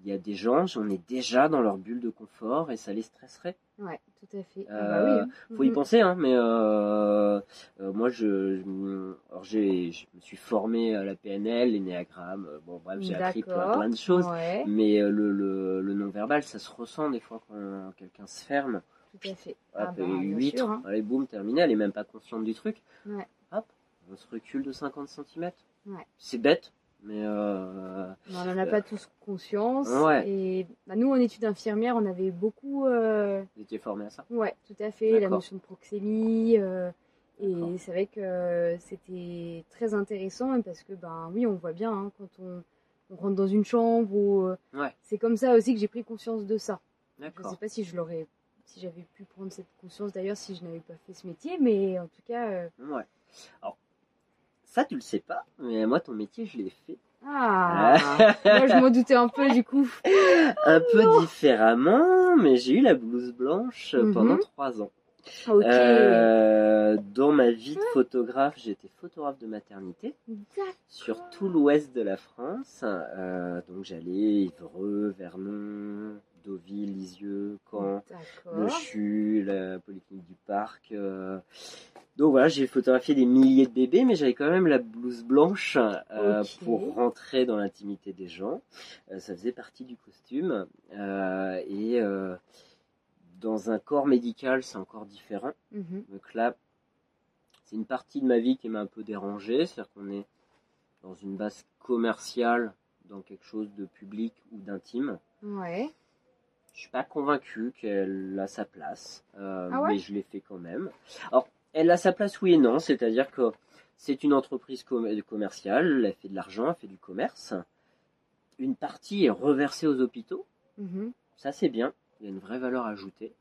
Il y a des gens, on est déjà dans leur bulle de confort et ça les stresserait. Ouais, tout à fait. Euh, bah oui. hein. Faut y penser, hein, mais euh, euh, moi, je, je- alors j'ai, je me suis formé à la PNL, l'énéagramme, euh, bon, bref, j'ai appris plein, de choses. Ouais, Mais le, le, le non-verbal, ça se ressent des fois quand quelqu'un se ferme. tout à fait. Hop, Ah bah, et bien huître, sûr, hein. allez, boum, terminé, elle est même pas consciente du truc. Ouais. Hop, on se recule de 50 cm. Ouais. C'est bête, mais euh, on n'en a pas tous conscience. Ouais. Et bah, nous, en études infirmières, on avait beaucoup. euh, vous étiez formé à ça. Ouais, tout à fait. La notion de proxémie. euh, et c'est vrai que c'était très intéressant parce que, ben oui, on voit bien hein, quand on, on rentre dans une chambre ou. euh, Ouais. C'est comme ça aussi que j'ai pris conscience de ça. Je ne sais pas si je l'aurais. Si j'avais pu prendre cette conscience d'ailleurs si je n'avais pas fait ce métier, mais en tout cas. euh, Ouais. Alors, ça, tu le sais pas, mais moi, ton métier, je l'ai fait Ah Moi, je m'en doutais un peu du coup. un peu différemment, mais j'ai eu la blouse blanche Mhm. pendant trois ans. Euh, dans ma vie de photographe, j'étais photographe de maternité sur tout l'ouest de la France. Euh, donc j'allais Évreux, Vernon, Deauville, Lisieux, Caen, Le. CHU, la Polyclinique du Parc. euh. Donc voilà, j'ai photographié des milliers de bébés, mais j'avais quand même la blouse blanche euh, pour rentrer dans l'intimité des gens. Euh, ça faisait partie du costume. Et dans un corps médical, c'est encore différent. Mhm. Donc là, c'est une partie de ma vie qui m'a un peu dérangé, c'est-à-dire qu'on est dans une base commerciale, dans quelque chose de public ou d'intime. Ouais. Je suis pas convaincu qu'elle a sa place, euh, Ah ouais mais je l'ai fait quand même. Alors, elle a sa place, oui et non, c'est-à-dire que c'est une entreprise com- commerciale, elle fait de l'argent, elle fait du commerce. Une partie est reversée aux hôpitaux, Mhm. ça c'est bien, il y a une vraie valeur ajoutée.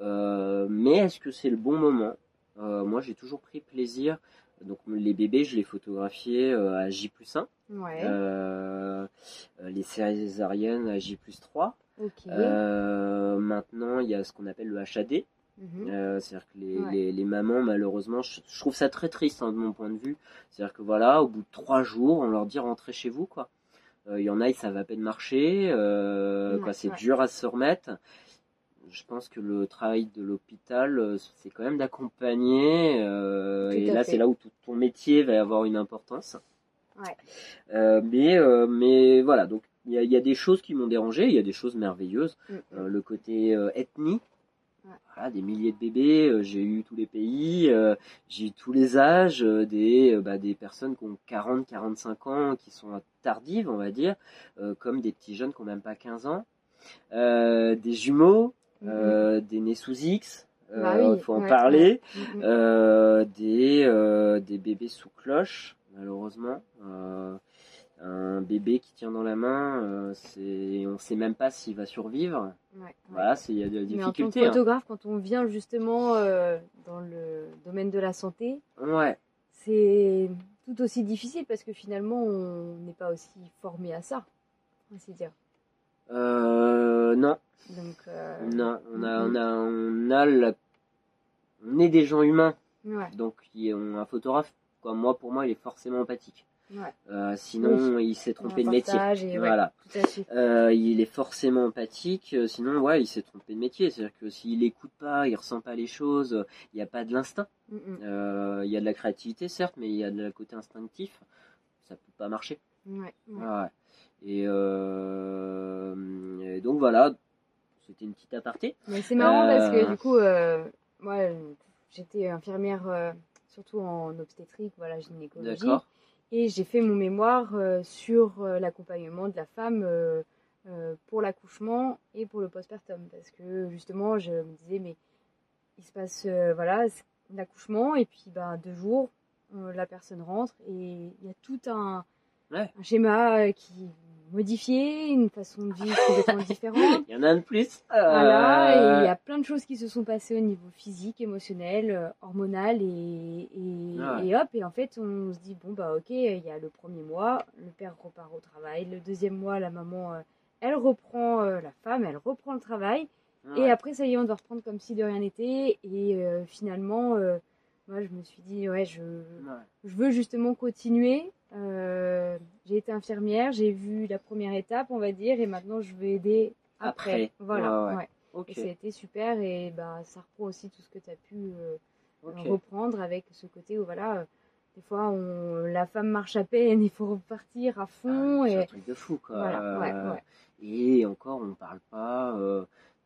Euh, mais est-ce que c'est le bon moment? Euh, Moi j'ai toujours pris plaisir. Donc les bébés, je les photographiais à J plus 1. Ouais. Les césariennes à J plus 3. Euh, maintenant, il y a ce qu'on appelle le HAD. Mhm. Euh, C'est-à-dire que les, Ouais. les, les mamans, malheureusement, je, je trouve ça très triste hein, de mon point de vue. C'est-à-dire que voilà, au bout de trois jours, on leur dit rentrez chez vous, quoi. Euh, Il y en a, ils savent à peine marcher, Ouais, quoi, c'est ouais. dur à se remettre. Je pense que le travail de l'hôpital, c'est quand même d'accompagner, et là, c'est là où tout ton métier va avoir une importance. Mais, mais voilà, donc il y a, il y a des choses qui m'ont dérangé, il y a des choses merveilleuses. Mhm. Euh, le côté euh, ethnie. Ouais. Voilà, des milliers de bébés, euh, j'ai eu tous les pays, euh, j'ai eu tous les âges, des, bah, des personnes qui ont 40, 45 ans, qui sont tardives, on va dire, comme des petits jeunes qui n'ont même pas 15 ans, des jumeaux, euh, des nés sous X, il Bah oui, faut en ouais, parler, des, des bébés sous cloche, malheureusement. Euh, un bébé qui tient dans la main, euh, c'est, on sait même pas s'il va survivre. Ouais, ouais. Voilà, il y a des Mais en tant que difficultés. hein. photographe, quand on vient justement euh, dans le domaine de la santé, Ouais, c'est tout aussi difficile parce que finalement, on n'est pas aussi formé à ça, on ainsi dire. euh, non, Donc, euh, non, on a, Mhm. on a, on a la- on est des gens humains, donc on- un photographe, quoi, moi pour moi, il est forcément empathique. Ouais. Euh, sinon, il s'est trompé de métier. et Voilà. Euh, il est forcément empathique, euh, sinon ouais, il s'est trompé de métier. C'est-à-dire que s'il écoute pas, il ressent pas les choses, il n'y a pas de l'instinct. Mm, Il y a de la créativité certes, mais il y a de la côté instinctif. Ça peut pas marcher. Ouais, ouais. Ouais. Et, euh, et donc voilà, c'était une petite aparté. Mais c'est marrant parce que du coup, euh, moi, j'étais infirmière surtout en obstétrique, voilà, gynécologie. Et j'ai fait mon mémoire euh, sur euh, l'accompagnement de la femme euh, pour l'accouchement et pour le postpartum. Parce que justement, je me disais, mais il se passe voilà, l'accouchement et puis ben, deux jours, la personne rentre et il y a tout un, Ouais. un schéma qui est modifié, une façon de vivre complètement différente. Il y en a un de plus. Voilà, et il y Euh, a plein de choses qui se sont passées au niveau physique, émotionnel, euh, hormonal, et, et, Ah Ouais. et hop, et en fait, on se dit, bon, bah ok, il y a le premier mois, le père repart au travail, le deuxième mois, la maman, euh, elle reprend, euh, la femme, elle reprend le travail, et ouais. après, ça y est, on doit reprendre comme si de rien n'était, et euh, finalement, euh, moi, je me suis dit, ouais, je, Ouais. je veux justement continuer. Euh, j'ai été infirmière, j'ai vu la première étape, on va dire, et maintenant, je veux aider après. Après. Voilà, Ouais, ouais. ouais. Ok. Et ça a été super et bah ça reprend aussi tout ce que tu as pu euh, reprendre avec ce côté où voilà, des fois on, la femme marche à peine, il faut repartir à fond Ah, C'est un et truc de fou quoi. voilà, ouais, ouais. Et encore, on parle pas euh,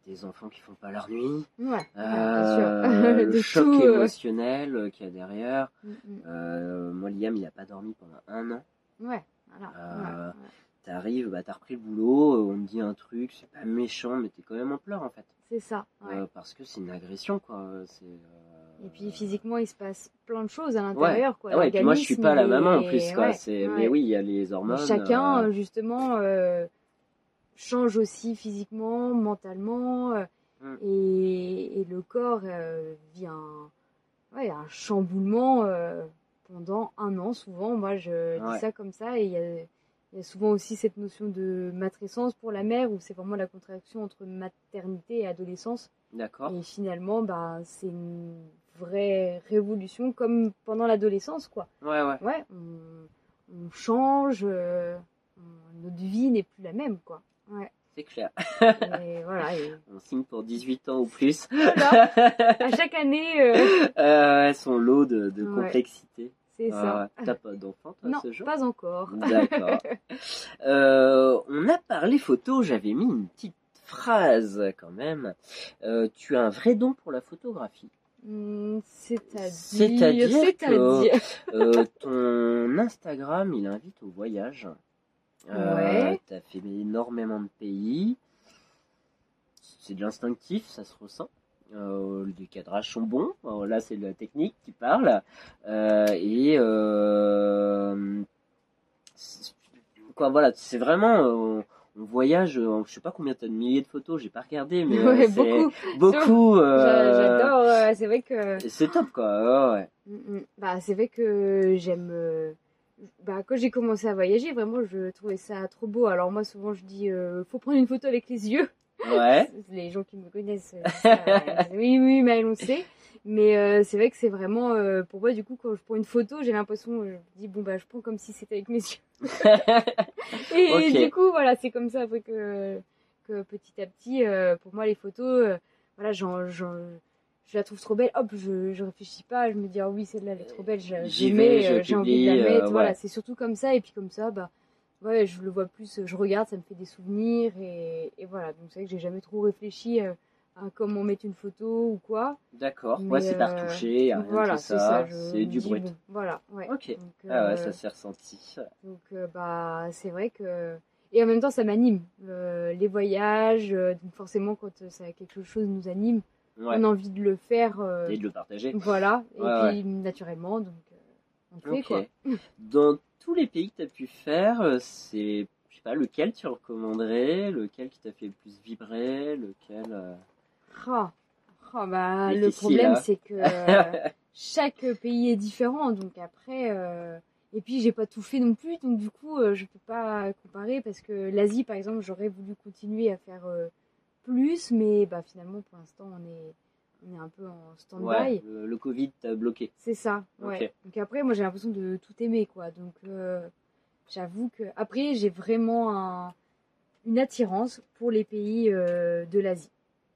des enfants qui font pas leur nuit. Ouais, Euh, bien sûr. le De choc tout, euh, émotionnel euh, qu'il y a derrière. mm, mm. Euh, moi, Liam, il a pas dormi pendant un an. Ouais. Euh, ouais, ouais. T'arrives, bah, t'as repris le boulot, on te dit un truc, c'est pas méchant, mais t'es quand même en pleurs en fait. C'est ça. parce que c'est une agression quoi. Et puis physiquement, il se passe plein de choses à l'intérieur. quoi. Ah ouais, et puis moi je suis pas la maman en plus quoi. ouais. Mais oui, il y a les hormones. chacun, euh, justement, euh, change aussi physiquement, mentalement, euh, Mm. et, et le corps euh, vit un, ouais, un chamboulement euh, pendant un an, souvent. Moi, je Ouais. dis ça comme ça, et il y a, il y a souvent aussi cette notion de matrescence pour la mère, où c'est vraiment la contraction entre maternité et adolescence. D'accord. Et finalement, bah, c'est une vraie révolution, comme pendant l'adolescence, quoi. Ouais, ouais. Ouais, on, on change, euh, on- notre vie n'est plus la même, quoi. Ouais. C'est clair. Et voilà. et On signe pour 18 ans ou plus. voilà. À chaque année, euh, Euh, son lot de, de Ouais. complexité. c'est Ah ça. ouais. T'as pas d'enfant, toi, Non, ce jour? pas encore. D'accord. Euh, on a parlé photo, j'avais mis une petite phrase quand même. Euh, tu as un vrai don pour la photographie. Hmm, C'est-à-dire. C'est-à-dire C'est-à-dire. Euh, ton Instagram, il invite au voyage. Euh, Ouais. T'as fait énormément de pays. C'est de l'instinctif, ça se ressent. Euh, les cadrages sont bons. Alors là, c'est de la technique qui parle. Euh, et euh, quoi, voilà, c'est vraiment. euh, on voyage. euh, Je sais pas combien t'as de milliers de photos. J'ai pas regardé, mais euh, Ouais, c'est beaucoup. beaucoup. euh, J'a- J'adore. euh, c'est vrai que. C'est top, quoi. ouais. Mm, mm. Bah, c'est vrai que j'aime. Bah, quand j'ai commencé à voyager, vraiment, je trouvais ça trop beau. Alors, moi, souvent, je dis euh, faut prendre une photo avec les yeux. Ouais. Les gens qui me connaissent, euh, ça, euh, oui, oui, mais on sait. Mais euh, c'est vrai que c'est vraiment. euh, pour moi, du coup, quand je prends une photo, j'ai l'impression. Je me dis bon, bah, je prends comme si c'était avec mes yeux. Et du coup, voilà, c'est comme ça après que, que petit à petit, pour moi, les photos, voilà, j'en, j'en- je la trouve trop belle. Hop, je, je réfléchis pas, je me dis, ah oui, celle-là, elle est trop belle, j'ai, euh, envie de la euh, mettre. Voilà, c'est surtout comme ça. Et puis comme ça, bah, ouais, je le vois plus, je regarde, ça me fait des souvenirs. Et, et voilà, donc c'est vrai que j'ai jamais trop réfléchi euh, à comment mettre une photo ou quoi. D'accord. Ouais, c'est a rien voilà, de tout c'est ça. C'est du brut. bon, voilà, ouais. Ok. Donc, Ah ouais, euh, ça s'est ressenti. donc euh, bah c'est vrai que et en même temps ça m'anime les voyages donc forcément quand ça quelque chose nous anime Ouais. on a envie de le faire euh, Et de le partager. voilà et Ouais, puis naturellement donc euh, on fait quoi Dans tous les pays que tu as pu faire, euh, c'est, je sais pas, lequel tu recommanderais, lequel qui t'a fait le plus vibrer, lequel. euh, Ah, ah, bah le problème hein. c'est que chaque pays est différent donc après et puis j'ai pas tout fait non plus donc du coup euh, je peux pas comparer parce que l'Asie par exemple j'aurais voulu continuer à faire euh, plus mais bah finalement pour l'instant on est on est un peu en stand-by Ouais, le, le Covid t'a bloqué. c'est ça ouais donc après moi j'ai l'impression de tout aimer quoi donc euh, j'avoue que après j'ai vraiment un- une attirance pour les pays euh, de l'Asie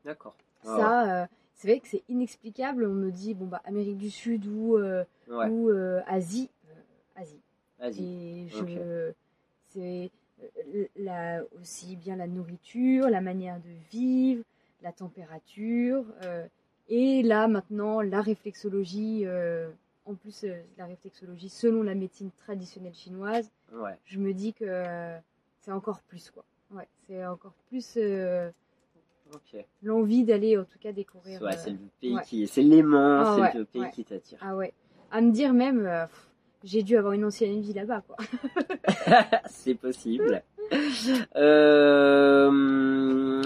D'accord. Ah ça, euh, c'est vrai que c'est inexplicable. On me dit, bon, bah, Amérique du Sud ou, ouais. ou Asie. Asie. Vas-y. Et je. C'est la, aussi bien la nourriture, la manière de vivre, la température. euh, et là, maintenant, la réflexologie. euh, en plus, euh, la réflexologie selon la médecine traditionnelle chinoise. Ouais. Je me dis que euh, c'est encore plus, quoi. Ouais, c'est encore plus euh, l'envie d'aller, en tout cas, découvrir. Ouais, euh, c'est le pays ouais. qui, c'est l'aimant, Ah c'est le pays qui t'attire. Ah ouais. À me dire même, euh, pff, j'ai dû avoir une ancienne vie là-bas, quoi. c'est possible. Euh,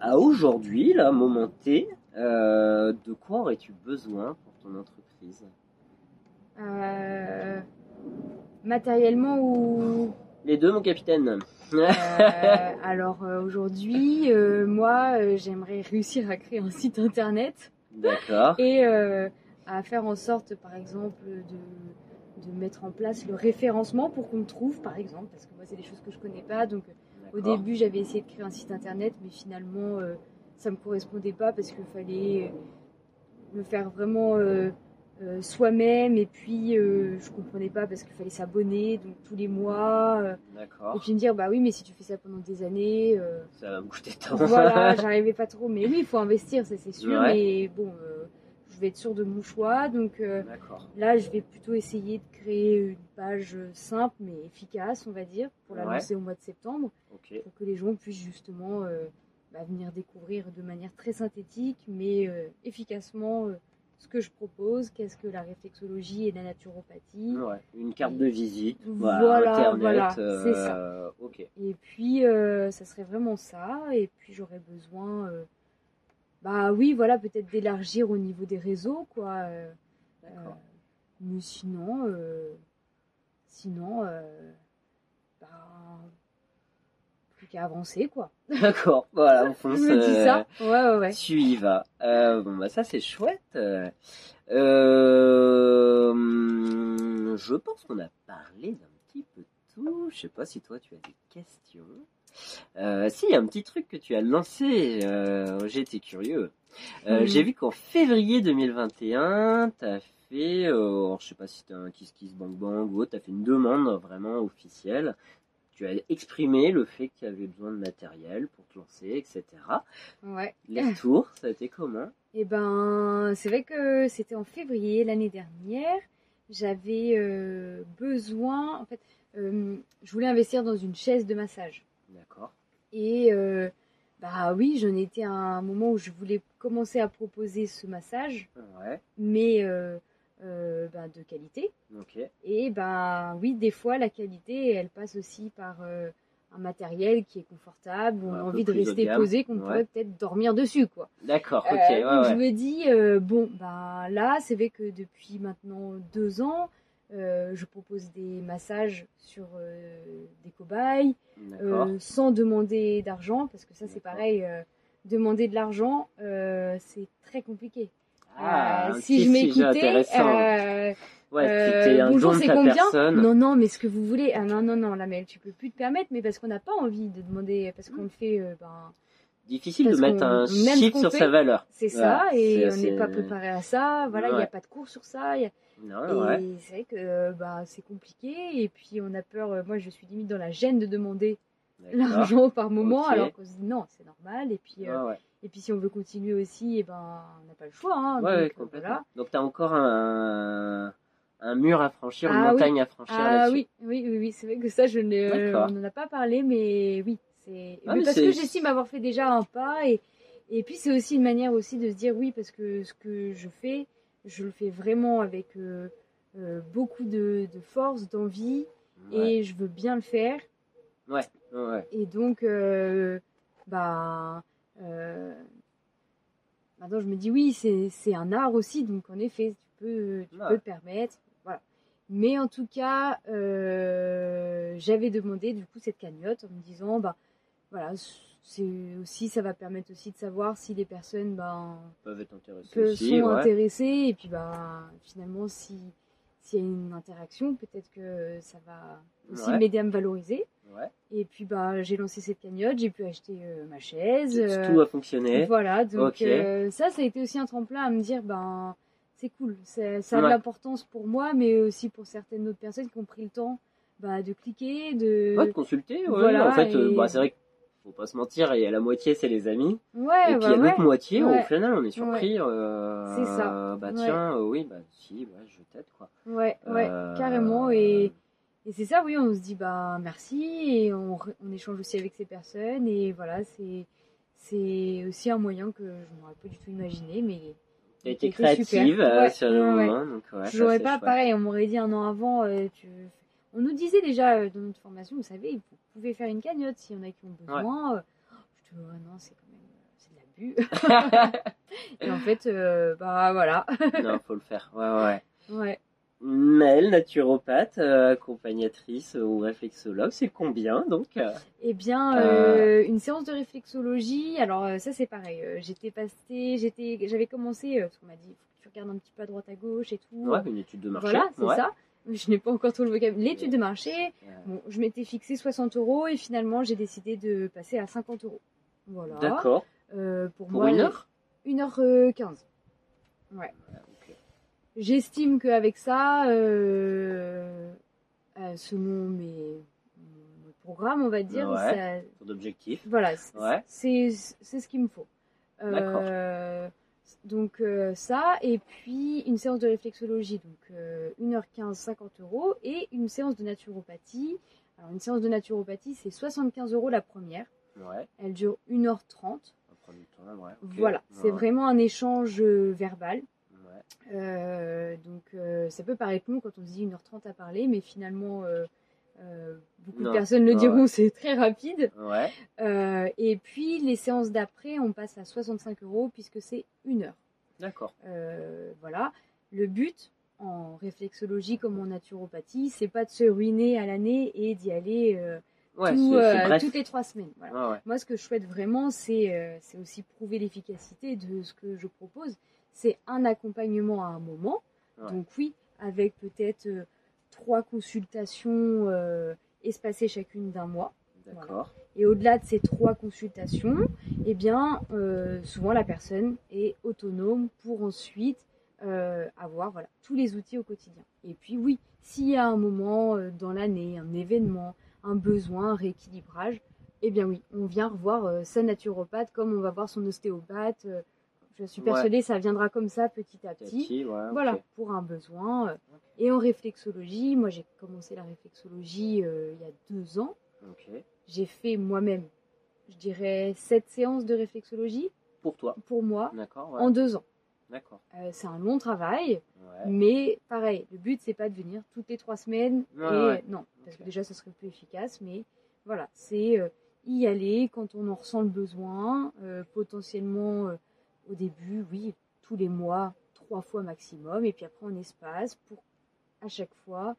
à aujourd'hui, là, moment T, euh, de quoi aurais-tu besoin pour ton entreprise? Euh, matériellement ou. Les deux, mon capitaine. Euh, alors aujourd'hui, moi, j'aimerais réussir à créer un site internet D'accord. et à faire en sorte, par exemple, de, de mettre en place le référencement pour qu'on me trouve, par exemple, parce que moi, c'est des choses que je connais pas. Donc, au D'accord. début, j'avais essayé de créer un site internet, mais finalement, euh, ça me correspondait pas parce qu'il fallait euh, le faire vraiment euh, euh, soi-même. Et puis, je comprenais pas parce qu'il fallait s'abonner, donc tous les mois. euh, et D'accord. puis me dire, bah oui, mais si tu fais ça pendant des années, Ça va me coûter tant. voilà, j'arrivais pas trop. Mais oui, il faut investir, ça c'est sûr. Ouais. Mais bon, vais être sûre de mon choix. Donc euh, là, je vais plutôt essayer de créer une page simple mais efficace, on va dire, pour la Ouais. lancer au mois de septembre pour que les gens puissent justement euh, bah, venir découvrir de manière très synthétique mais euh, efficacement ce que je propose, qu'est-ce que la réflexologie et la naturopathie. Ouais. Une carte de visite. Voilà, Voilà. Internet. voilà, euh, c'est ça. Et puis euh, ça serait vraiment ça. Et puis j'aurais besoin, euh, bah oui, voilà, peut-être d'élargir au niveau des réseaux, quoi. euh, euh, mais sinon, euh, sinon, ben, plus qu'à avancer, quoi. D'accord, voilà, on fonce. Me dis ça. Ouais, ouais, ouais. Tu y vas. Bon, bah ça c'est chouette. Je pense qu'on a parlé d'un petit peu de tout. Je sais pas si toi tu as des questions. Euh, si, il y a un petit truc que tu as lancé. Euh, été curieux. Euh. J'ai vu qu'en février 2021, tu as fait, euh, alors, je sais pas si c'était un Kiss Kiss Bang Bang ou autre, tu as fait une demande vraiment officielle. Tu as exprimé le fait que tu avais besoin de matériel pour te lancer, etc. Ouais. Les retours, ça a été comment? Et ben, c'est vrai que c'était en février l'année dernière. J'avais besoin, en fait, je voulais investir dans une chaise de massage. D'accord. Et euh, bah oui, j'en étais à un moment où je voulais commencer à proposer ce massage, Ouais, mais euh, euh, bah, de qualité. Et ben oui, des fois la qualité, elle passe aussi par un matériel qui est confortable, où on Ouais, a envie de rester posé, qu'on Ouais. pourrait peut-être dormir dessus, quoi. D'accord, ok, Euh, ouais, donc je me dis, euh, bon, bah là, c'est vrai que depuis maintenant deux ans, je propose des massages sur euh, des cobayes, euh, sans demander d'argent, parce que ça c'est pareil, euh, demander de l'argent, euh, c'est très compliqué. Ah, Euh, si je m'écoutais, euh, ouais, euh, bonjour, c'est combien personne. Non, non, mais ce que vous voulez. Ah non, non, non, la mail, tu peux plus te permettre, mais parce qu'on n'a pas envie de demander, parce qu'on le fait, euh, ben, Difficile de mettre un chiffre sur fait. sa valeur. c'est ça, et on n'est pas préparé à ça. Voilà, il n'y Ouais. a pas de cours sur ça. y a- ouais. Et c'est vrai que euh, bah, c'est compliqué, et puis on a peur. euh, moi, je suis limite dans la gêne de demander l'argent par moment, alors qu'on se dit non, c'est normal. Et puis, euh, Ouais, et puis si on veut continuer aussi, et ben, on n'a pas le choix. Hein, donc, ouais, complètement. voilà. Donc t'as encore un, un mur à franchir, une Ah oui. montagne à franchir Ah oui, oui, oui, oui, c'est vrai que ça, je ne, on n'en a pas parlé, mais oui, c'est Ah, parce que j'estime avoir fait déjà un pas et et puis c'est aussi une manière aussi de se dire oui parce que ce que je fais, je le fais vraiment avec euh, euh, beaucoup de, de force, d'envie Ouais. et je veux bien le faire Ouais, ouais. et donc euh, bah maintenant je me dis oui c'est c'est un art aussi donc en effet tu peux tu Ouais. peux te permettre voilà mais en tout cas euh, j'avais demandé du coup cette cagnotte en me disant bah voilà c'est aussi ça va permettre aussi de savoir si les personnes ben Peuvent être intéressés peu aussi. sont ouais. intéressées et puis bah finalement si s'il y a une interaction peut-être que ça va aussi Ouais. m'aider à me valoriser Ouais. et puis bah j'ai lancé cette cagnotte, j'ai pu acheter euh, ma chaise. euh, Tout a fonctionné. voilà, donc euh, ça, ça a été aussi un tremplin à me dire ben c'est cool, ça, ça a de l'importance pour moi, mais aussi pour certaines autres personnes qui ont pris le temps bah, de cliquer, de Ouais, de consulter, ouais. Voilà, en fait, et- bah, c'est vrai qu'il faut pas se mentir, et à la moitié, c'est les amis. ouais, et puis, bah, à l'autre ouais. moitié, Ouais. au final, on est surpris. euh, C'est ça. Bah, tiens, euh, oui, bah, si, je t'aide, quoi. ouais, ouais, Euh, carrément et Et c'est ça, oui, on se dit bah merci et on, échange aussi avec ces personnes et voilà, c'est c'est aussi un moyen que je n'aurais pas du tout imaginé, mais T'as été créative super. sur le moment, donc ouais, J'aurais pas chouette. pareil, on m'aurait dit un an avant, tu... on nous disait déjà euh, dans notre formation, vous savez, vous pouvez faire une cagnotte s'il y en a qui ont besoin. Euh, Je te dis, ouais, non, c'est quand même, euh, c'est de l'abus. et en fait, euh, bah voilà. non, faut le faire. Ouais, ouais. ouais. Mel, naturopathe, accompagnatrice ou réflexologue, c'est combien donc Eh bien, Euh. une séance de réflexologie. Alors ça c'est pareil. j'étais passée, j'étais, j'avais commencé parce qu'on m'a dit faut que tu regardes un petit peu à droite à gauche et tout. Ouais, une étude de marché. Voilà, c'est ouais. ça. Je n'ai pas encore tout le vocabulaire. L'étude de marché. Euh, Bon, je m'étais fixé 60 euros et finalement j'ai décidé de passer à 50 euros. Voilà. D'accord. Euh, pour, Pour moi, une heure? 1h15. Ouais. ok. J'estime qu'avec ça, euh, euh, selon mes, mon programme, on va dire, Ouais. ça- Ton objectif. voilà, Ouais. c'est c'est ce qu'il me faut. D'accord. Euh, donc euh, ça, et puis une séance de réflexologie, donc euh, 1h15, 50 euros, et une séance de naturopathie. Alors une séance de naturopathie, c'est 75 euros la première. Ouais. Elle dure 1h30. On va prendre du temps, ouais. ok. Voilà, c'est Ouais. vraiment un échange euh, verbal. Euh, donc euh, ça peut paraître long quand on se dit 1h30 à parler, mais finalement, euh, beaucoup Non, de personnes le ouais, diront, ouais. c'est très rapide. Ouais. Euh, et puis les séances d'après, on passe à 65 euros puisque c'est une heure. D'accord. Euh, voilà. Le but, en réflexologie comme en naturopathie, c'est pas de se ruiner à l'année et d'y aller Ouais, tout, toutes les trois semaines. Voilà. Ouais. Moi, ce que je souhaite vraiment, c'est aussi prouver l'efficacité de ce que je propose. C'est un accompagnement à un moment. Donc oui, avec peut-être trois consultations euh, espacées chacune d'un mois. D'accord. Et au-delà de ces trois consultations, eh bien, euh, souvent la personne est autonome pour ensuite euh, avoir voilà, tous les outils au quotidien. Et puis oui, s'il y a un moment euh, dans l'année, un événement, un besoin, un rééquilibrage, eh bien oui, on vient revoir sa naturopathe comme on va voir son ostéopathe. Je suis Ouais. persuadée ça viendra comme ça petit à Petit, petit. ouais, Voilà, pour un besoin. euh. Et en réflexologie, moi j'ai commencé la réflexologie euh, il y a deux ans. J'ai fait moi-même, je dirais, sept séances de réflexologie Pour toi. pour moi. Ouais. en deux ans. D'accord. Euh, c'est un long travail, Ouais. mais pareil, le but c'est pas de venir toutes les trois semaines. Ouais, et ouais. non, parce que déjà ça serait plus efficace, mais voilà, c'est euh, y aller quand on en ressent le besoin, potentiellement au début, oui, tous les mois, trois fois maximum, et puis après on espace pour à chaque fois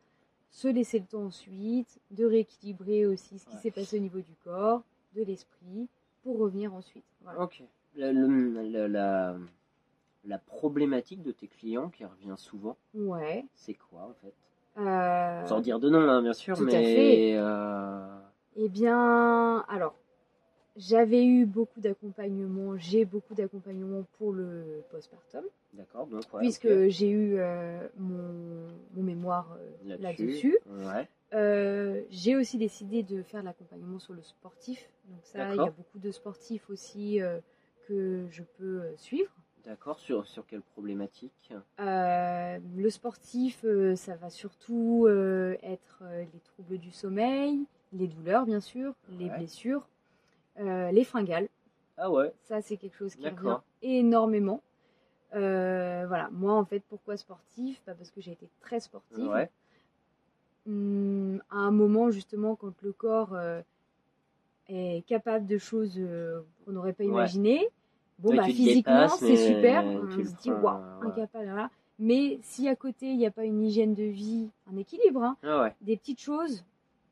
se laisser le temps ensuite de rééquilibrer aussi ce qui Ouais. s'est passé au niveau du corps, de l'esprit, pour revenir ensuite. Voilà. Ok. Le- la, la problématique de tes clients qui revient souvent, Ouais. c'est quoi en fait? Euh, Sans dire de nom, hein, bien sûr, tout à mais. fait. euh, Eh bien, alors, j'avais eu beaucoup d'accompagnement, j'ai beaucoup d'accompagnement pour le postpartum, D'accord, donc ouais. puisque j'ai eu euh, mon, mon mémoire euh, là-dessus. Ouais. Euh, j'ai aussi décidé de faire l'accompagnement sur le sportif. Donc ça, il y a beaucoup de sportifs aussi que je peux suivre. D'accord, sur, sur quelle problématique? Le sportif, ça va surtout être les troubles du sommeil, les douleurs bien sûr, les blessures, euh, les fringales. Ah ouais, Ça, c'est quelque chose qui revient énormément. Euh, voilà, moi en fait, pourquoi sportif? Bah, Parce que j'ai été très sportive. ouais. Hum, à un moment, justement, quand le corps euh, est capable de choses qu'on n'aurait pas Ouais. imaginées, bon, bah, physiquement, c'est super. tu On se dit, waouh, incapable. voilà. Mais si à côté, il n'y a pas une hygiène de vie, un équilibre, hein, Ah ouais. des petites choses,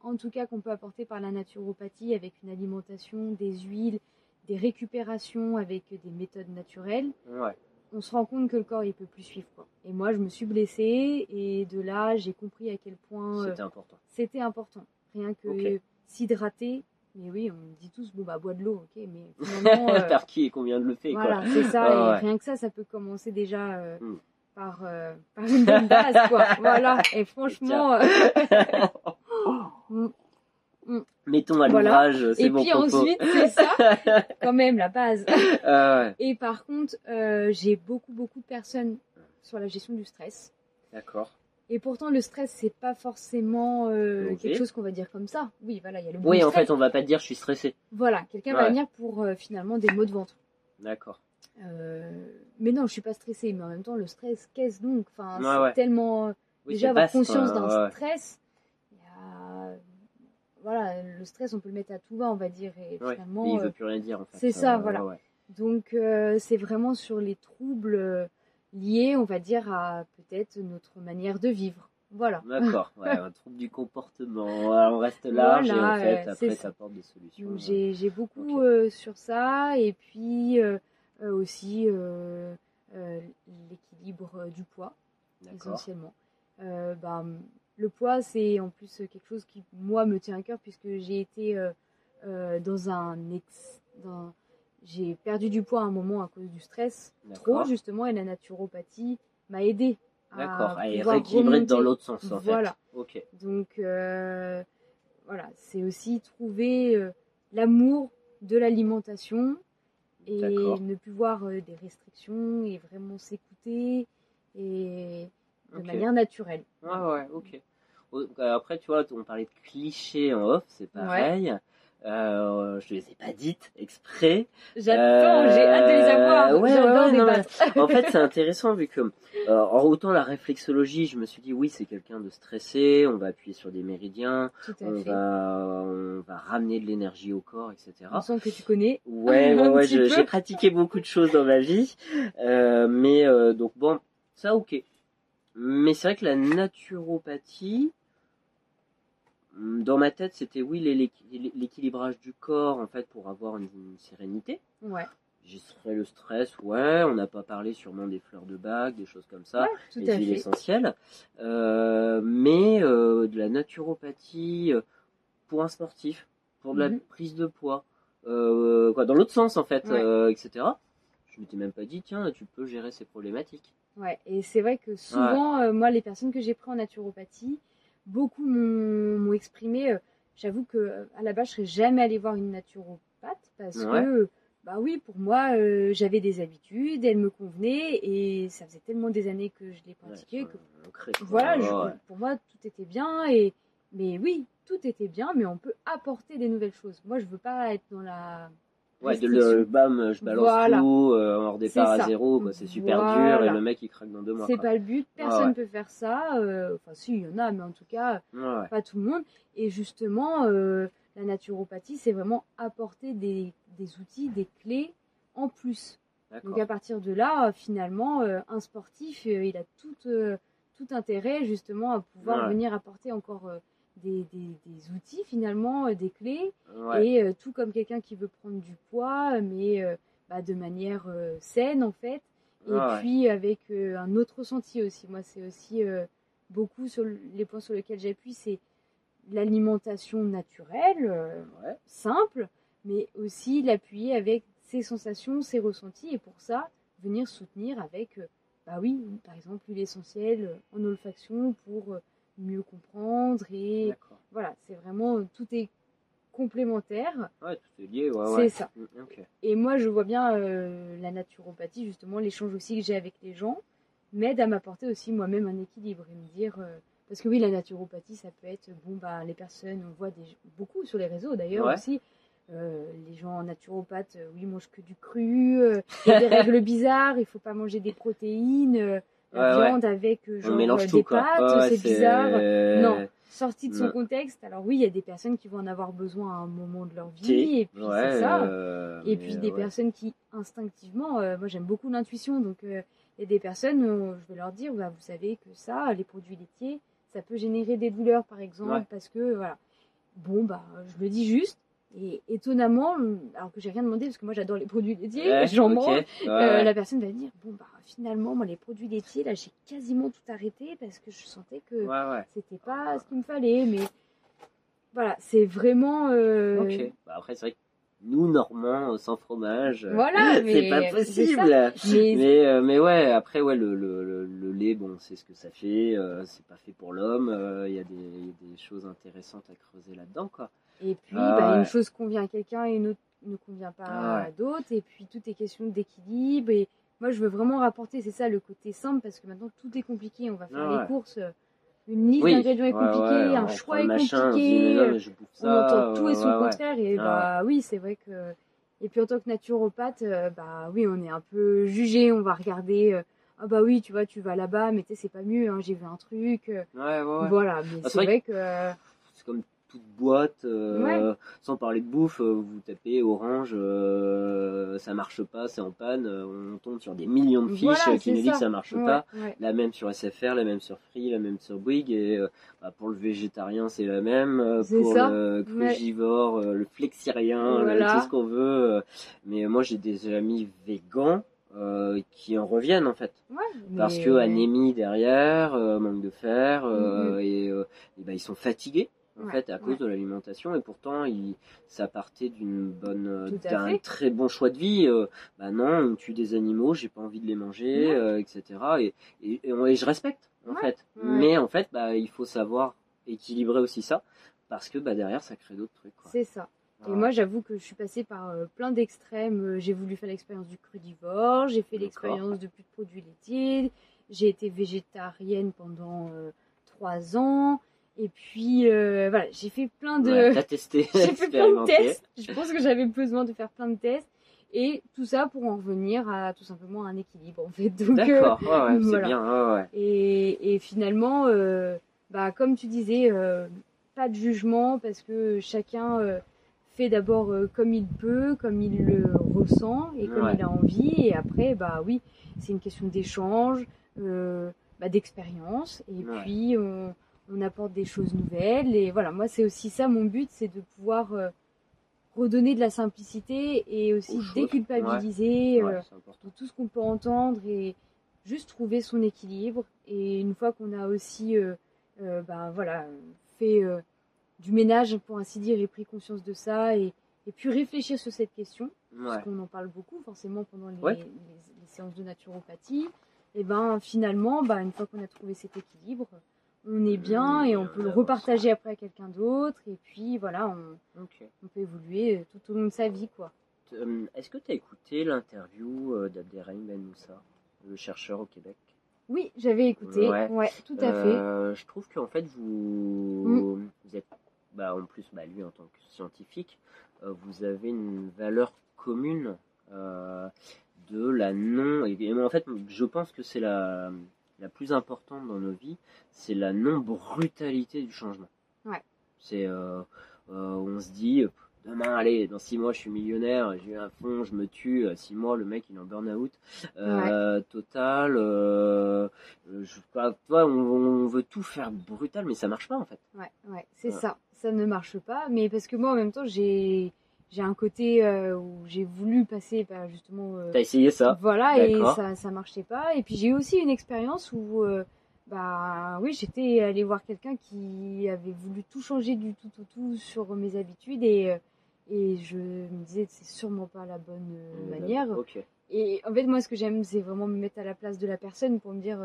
en tout cas qu'on peut apporter par la naturopathie avec une alimentation, des huiles, des récupérations avec des méthodes naturelles, Ouais. on se rend compte que le corps il peut plus suivre. Quoi. Et moi je me suis blessée et de là j'ai compris à quel point euh, C'était important. c'était important. Rien que s'hydrater. Mais oui, on me dit tous bon bah bois de l'eau, ok, mais finalement euh, Par qui et combien de le fait, voilà, c'est ça. Et ouais. rien que ça, ça peut commencer déjà euh, Mm. par, euh, par une bonne base, quoi. voilà. Et franchement, euh, mm. Mettons à Voilà. l'ouvrage, c'est et bon puis propos. ensuite, c'est ça, quand même la base. Ah ouais. Et par contre, euh, j'ai beaucoup, beaucoup de personnes sur la gestion du stress. D'accord. Et pourtant, le stress, c'est pas forcément euh, quelque chose qu'on va dire comme ça. Oui, voilà, il y a le bon Oui, en fait, on va pas dire je suis stressé. Voilà, quelqu'un va venir pour euh, finalement des maux de ventre. D'accord. Mais non, je suis pas stressée. Mais en même temps, le stress, qu'est-ce donc? Enfin, Ouais, c'est tellement Oui, déjà avoir conscience d'un stress. Voilà, le stress, on peut le mettre à tout va, on va dire. Et Ouais. finalement, il euh, veut plus rien dire, en fait. c'est ça, Euh, voilà. ouais. Donc euh, c'est vraiment sur les troubles liés, on va dire, à peut-être notre manière de vivre. Voilà. D'accord, ouais, un trouble du comportement. On reste large Voilà, et en fait, après, ça apporte des solutions. Donc, J'ai j'ai beaucoup euh, sur ça et puis euh, euh, aussi l'équilibre du poids D'accord. essentiellement. Bah, le poids c'est en plus quelque chose qui moi me tient à cœur puisque j'ai été euh, euh, dans un ex, dans- j'ai perdu du poids à un moment à cause du stress trop justement et la naturopathie m'a aidé D'accord. à pouvoir rééquilibrer dans l'autre sens, en Voilà. fait. Donc euh, voilà, c'est aussi trouver euh, l'amour de l'alimentation et ne plus voir euh, des restrictions et vraiment s'écouter et de manière naturelle. Ouais, ouais, ok. Au- Après, tu vois, on parlait de clichés en off, c'est pareil. Euh, je les ai pas dites exprès. J'attends, Euh, j'ai hâte de les avoir. ouais, ouais, non. En fait, c'est intéressant vu que, euh, autant la réflexologie, je me suis dit, oui, c'est quelqu'un de stressé, on va appuyer sur des méridiens, on fait. va, on va ramener de l'énergie au corps, etc. On sent que tu connais. Ouais, ouais, ouais, j'ai pratiqué beaucoup de choses dans ma vie, euh, mais euh, donc bon, ça ok. Mais c'est vrai que la naturopathie, dans ma tête, c'était oui l'équilibrage du corps en fait pour avoir une, sérénité. Ouais. Le stress, ouais. On n'a pas parlé sûrement des fleurs de bague, des choses comme ça, ouais, des huiles essentielles. Euh, mais euh, de la naturopathie euh, pour un sportif, pour de la Mhm. prise de poids, euh, quoi, dans l'autre sens en fait, Ouais. etc. Je m'étais même pas dit tiens tu peux gérer ces problématiques. Ouais, et c'est vrai que souvent, euh, moi, les personnes que j'ai pris en naturopathie, beaucoup m'ont exprimé. euh, J'avoue que euh, à la base, je serais jamais allée voir une naturopathe parce Ouais. que, bah oui, pour moi, euh, j'avais des habitudes, elles me convenaient et ça faisait tellement des années que je les pratiquais que voilà, je- pour moi, tout était bien et mais oui, tout était bien, mais on peut apporter des nouvelles choses. Moi, je veux pas être dans la Ouais, de le bam, je balance Voilà. tout, euh, on redépart à zéro, bah, c'est super dur et le mec il craque dans deux mois. C'est pas le but, Ah personne ouais. peut faire ça. euh, Enfin, si, il y en a, mais en tout cas, ouais. pas tout le monde. Et justement, euh, la naturopathie, c'est vraiment apporter des, des outils, des clés en plus. Donc à partir de là, finalement, euh, un sportif, il a tout, tout intérêt justement à pouvoir Ouais. venir apporter encore des, des- des outils, finalement, euh, des clés. Ouais. Et euh, tout comme quelqu'un qui veut prendre du poids, mais euh, bah, de manière euh, saine en fait. Et ouais. puis avec un autre ressenti aussi. Moi, c'est aussi beaucoup sur le- les points sur lesquels j'appuie, c'est l'alimentation naturelle, Ouais. simple, mais aussi l'appuyer avec ses sensations, ses ressentis. Et pour ça, venir soutenir avec, bah oui, par exemple, l'huile essentielle en olfaction pour mieux comprendre. Et voilà, c'est vraiment, euh, tout est complémentaire. Ouais, tout est lié, ouais, C'est ouais. ça. Mm. Et moi, je vois bien euh, la naturopathie, justement, l'échange aussi que j'ai avec les gens, m'aide à m'apporter aussi moi-même un équilibre et me dire. euh, parce que oui, la naturopathie, ça peut être, bon, bah, les personnes, on voit des, beaucoup sur les réseaux d'ailleurs Ouais. aussi, euh, les gens naturopathes, oui, mangent que du cru, il y a des règles bizarres, il faut pas manger des protéines, la Ouais, ouais. viande avec euh, genre mélange euh, tout, des pâtes, c'est bizarre. Non, sorti de son contexte. Alors oui, il y a des personnes qui vont en avoir besoin à un moment de leur vie, et puis c'est ça. euh, Et puis des personnes qui instinctivement, euh, moi j'aime beaucoup l'intuition, donc euh, il y a des personnes, je vais leur dire, bah, vous savez que ça, les produits laitiers, ça peut générer des douleurs par exemple, parce que voilà. Bon bah je le dis juste, et étonnamment, alors que j'ai rien demandé parce que moi j'adore les produits laitiers, Ouais, j'en ok. mange, Ouais, euh, la personne va dire, bon bah finalement moi les produits laitiers là j'ai quasiment tout arrêté parce que je sentais que Ouais, c'était pas ce qu'il me fallait, mais voilà, c'est vraiment. euh, Ok. Bah, après, c'est vrai que nous, Normands, sans fromage, euh, Voilà, c'est pas possible. Mais, Mais, euh, mais ouais, après, ouais, le, le, le, le lait, bon, c'est ce que ça fait. euh, c'est pas fait pour l'homme. euh, Il y, a des- il y a des choses intéressantes à creuser là-dedans, quoi. Et puis, Ah bah, ouais. une chose convient à quelqu'un et une autre ne convient pas Ah ouais. à d'autres. Et puis, tout est question d'équilibre. Et moi, je veux vraiment rapporter, c'est ça, le côté simple, parce que maintenant, tout est compliqué. On va faire Ah les ouais. courses. euh, Une liste Oui. d'ingrédients est compliquée, un choix est machin, on se dit, compliqué. non, on ça, entend tout et son contraire. Et Ah bah oui, c'est vrai que. Et puis, en tant que naturopathe, euh, bah oui, on est un peu jugé. On va regarder. euh, ah bah oui, tu vois, tu vas là-bas, mais tu sais, c'est pas mieux. hein, J'ai vu un truc. Ouais, ouais, ouais. Voilà, mais c'est c'est vrai vrai que. C'est comme toute boîte, euh, Ouais. sans parler de bouffe, euh, vous tapez orange, euh, ça marche pas, c'est en panne, on tombe sur des millions de fiches Voilà, qui nous disent que ça marche ouais, pas. ouais. La même sur SFR, la même sur Free, la même sur Bouygues, et euh, bah, pour le végétarien c'est la même, pour ça. le crugivore, le flexirien, le- Voilà. tout ce qu'on veut. mais moi j'ai des amis végans euh, qui en reviennent en fait. Ouais, Parce que anémie derrière, euh, manque de fer, euh, Mhm. et, et ben, ils sont fatigués en Ouais, fait à cause ouais. de l'alimentation et pourtant ils, ça partait d'une bonne, d'un très bon choix de vie. Euh, bah non, on tue des animaux, j'ai pas envie de les manger, Ouais. euh, etc. Et, et, et on- et je respecte en fait. Mais en fait, bah il faut savoir équilibrer aussi ça parce que bah derrière ça crée d'autres trucs. C'est ça. Et moi, j'avoue que je suis passée par euh, plein d'extrêmes. Euh, J'ai voulu faire l'expérience du crudivore, j'ai fait l'expérience de plus de produits laitiers, j'ai été végétarienne pendant trois ans. Et puis, euh, voilà, j'ai fait plein de... Ouais, t'as testé, j'ai fait plein de tests. Je pense que j'avais besoin de faire plein de tests. Et tout ça pour en revenir à tout simplement un équilibre, en fait. Euh, D'accord, ouais, c'est bien, ouais. Et, et finalement, euh, bah, comme tu disais, pas de jugement parce que chacun fait d'abord comme il peut, comme il le ressent et comme il a envie. Et après, bah oui, c'est une question d'échange. Bah, d'expérience et puis on, on apporte des choses nouvelles et voilà moi c'est aussi ça mon but c'est de pouvoir euh, redonner de la simplicité et aussi déculpabiliser Ouais, euh, tout ce qu'on peut entendre et juste trouver son équilibre. Et une fois qu'on a aussi euh, euh, ben, voilà, fait du ménage, pour ainsi dire, et pris conscience de ça, et, et puis réfléchir sur cette question, Ouais. parce qu'on en parle beaucoup forcément pendant les, Ouais. les- les séances de naturopathie, et ben finalement, ben, une fois qu'on a trouvé cet équilibre, on est bien et on peut le repartager après à quelqu'un d'autre, et puis voilà, on, on peut évoluer euh, tout au long de sa vie, quoi. Euh, Est-ce que tu as écouté l'interview euh, d'Abderrahim Ben Moussa, le chercheur au Québec? Oui, j'avais écouté, Ouais. ouais, tout à fait. Je trouve qu'en fait, vous, Mm. vous êtes, bah, en plus, bah, lui en tant que scientifique, euh, vous avez une valeur commune euh, de la non. Et, et en fait, je pense que c'est la, la plus importante dans nos vies, c'est la non-brutalité du changement. Ouais. C'est, euh, euh, on se dit, demain, allez, dans six mois, je suis millionnaire, j'ai un fonds, je me tue, euh, six mois, le mec, il est en burn-out. Euh, Total, euh, je sais pas, tu vois, on, on veut tout faire brutal, mais ça marche pas en fait. Ouais, ouais, c'est Ouais. ça. Ça ne marche pas, mais parce que moi, en même temps, j'ai j'ai un côté euh, où j'ai voulu passer, bah, justement, euh, T'as essayé ça voilà, et ça ça marchait pas. Et puis j'ai eu aussi une expérience où, euh, bah oui, j'étais allée voir quelqu'un qui avait voulu tout changer du tout, tout, tout sur mes habitudes et et je me disais c'est sûrement pas la bonne euh, manière. Et en fait, moi, ce que j'aime, c'est vraiment me mettre à la place de la personne pour me dire,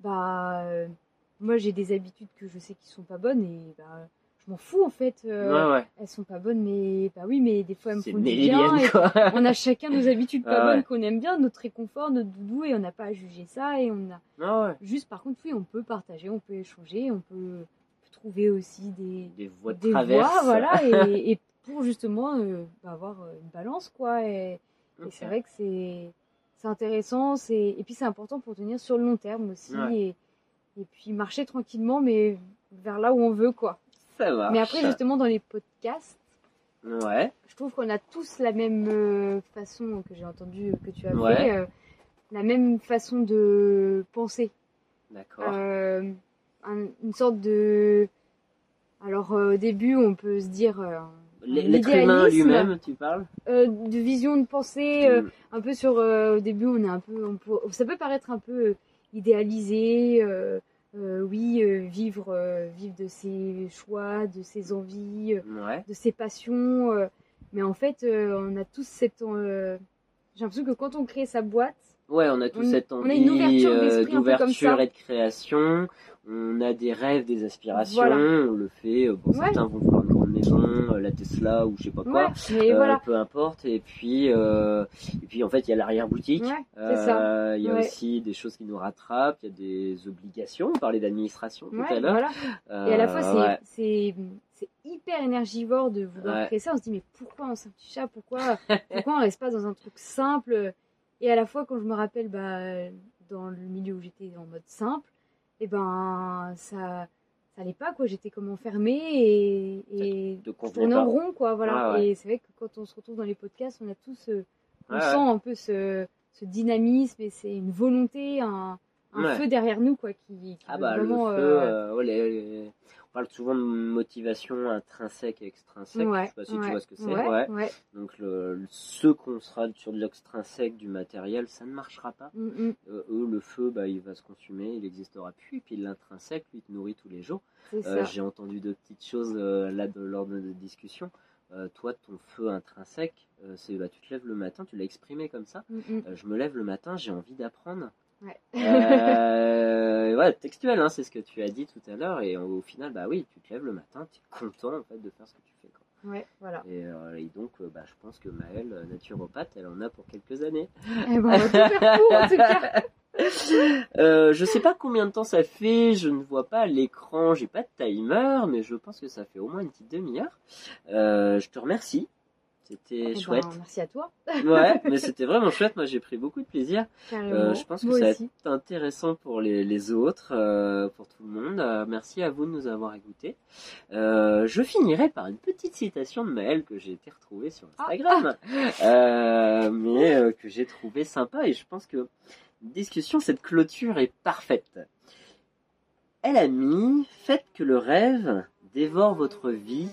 bah, moi, j'ai des habitudes que je sais qui sont pas bonnes et bah, je m'en fous en fait. euh, ouais, ouais. Elles sont pas bonnes, mais bah oui, mais des fois elles me font du bien. Et on a chacun nos habitudes pas Ah ouais. bonnes qu'on aime bien, notre réconfort, notre doudou, et on n'a pas à juger ça. Et on a Ah juste, par contre, oui, on peut partager, on peut échanger, on peut, on peut trouver aussi des, Des voies de des traverse. voies, voilà, et, et pour justement euh, bah, avoir euh, une balance, quoi. Et, et c'est vrai que c'est c'est intéressant, c'est et puis c'est important pour tenir sur le long terme aussi et, et puis marcher tranquillement mais vers là où on veut quoi. Ça. Mais après justement dans les podcasts, Ouais. je trouve qu'on a tous la même euh, façon que j'ai entendu que tu as Ouais. fait, euh, la même façon de penser, D'accord. Euh, un- une sorte de alors euh, au début on peut se dire euh, L'être humain lui-même, tu parles euh, de vision de pensée euh, un peu sur euh, au début on est un peu on peut- ça peut paraître un peu euh, idéalisé euh, oui euh, vivre euh, vivre de ses choix de ses envies Ouais. de ses passions mais en fait on a tous cette j'ai l'impression que quand on crée sa boîte Ouais, on a tous On- cette on envie d'ouverture et de création. On a des rêves, des aspirations. Voilà. On le fait. Bon, Ouais. certains vont vouloir maison, euh, la Tesla ou je sais pas quoi. ouais mais Euh, voilà peu importe et puis euh, et puis en fait il y a l'arrière boutique Ouais, c'est ça. Euh, il y a aussi des choses qui nous rattrapent il y a des obligations on parlait d'administration tout à l'heure voilà. Et à la fois, c'est, c'est, hyper énergivore de vouloir Ouais. créer ça. On se dit, mais pourquoi on simplifie Pourquoi, pourquoi on reste pas dans un truc simple? Et à la fois, quand je me rappelle, bah, dans le milieu où j'étais en mode simple, et ben, ça, ça allait pas, quoi. J'étais comme enfermée et, et je tournais en rond, quoi. Voilà. Ouais. Et c'est vrai que quand on se retrouve dans les podcasts, on a tous, euh, on Ouais, sent ouais. un peu ce, ce dynamisme et c'est une volonté, un, un Ouais. feu derrière nous, quoi, qui, qui ah bah vraiment. le feu euh, euh, parle souvent de motivation intrinsèque et extrinsèque ouais, je sais pas si tu vois ce que c'est ouais, donc le, ce qu'on sera sur de l'extrinsèque du matériel ça ne marchera pas Mm, mm, Euh, eux le feu bah il va se consumer il n'existera plus et puis l'intrinsèque lui te nourrit tous les jours Euh. J'ai entendu deux petites choses euh, là de, lors de notre discussion. Toi, ton feu intrinsèque, c'est bah, tu te lèves le matin, tu l'as exprimé comme ça. Mm, je me lève le matin, j'ai envie d'apprendre. Ouais. Euh, ouais, textuel, hein, c'est ce que tu as dit tout à l'heure. Et au final, bah oui, tu te lèves le matin, tu es content en fait de faire ce que tu fais. Quoi. Ouais, voilà. Et, euh, et donc, euh, bah, je pense que Maëlle, euh, naturopathe, elle en a pour quelques années. Eh ben, on va tout faire pour, en tout cas. Euh, je sais pas combien de temps ça fait, je ne vois pas l'écran, j'ai pas de timer, mais je pense que ça fait au moins une petite demi-heure. Je te remercie, c'était Eh ben, chouette. merci à toi. Ouais, mais c'était vraiment chouette, moi j'ai pris beaucoup de plaisir. Euh, je pense que Moi ça va être intéressant pour les, les autres, euh, pour tout le monde. Euh, merci à vous de nous avoir écoutés. Je finirai par une petite citation de Maëlle que j'ai été retrouvée sur Instagram, Euh, mais que j'ai trouvé sympa et je pense que discussion, cette clôture est parfaite. Elle a mis Faites que le rêve dévore votre vie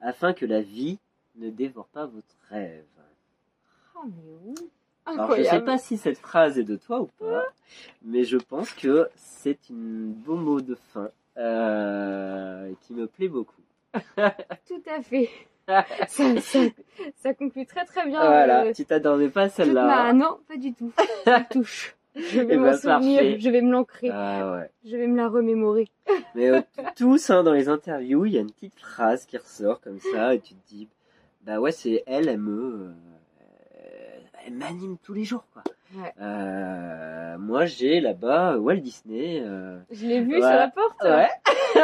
afin que la vie ne dévore pas votre rêve. Ah, mais oui. Alors, je sais Incroyable. pas si cette phrase est de toi ou pas, mais je pense que c'est un beau mot de fin euh, qui me plaît beaucoup. Tout à fait. ça, ça, ça conclut très très bien. voilà, euh, tu t'attendais pas à toute ma... celle-là. Non, pas du tout. Ça touche. Je vais Eh m'en ben, souvenir, je vais me l'ancrer, Ah ouais. je vais me la remémorer. Mais euh, tous, hein, dans les interviews, il y a une petite phrase qui ressort comme ça, et tu te dis, bah ouais, c'est elle, elle me, euh, elle m'anime tous les jours, quoi. Ouais. Euh, moi, j'ai là-bas Walt Disney. euh, Je l'ai vu sur la porte. ouais.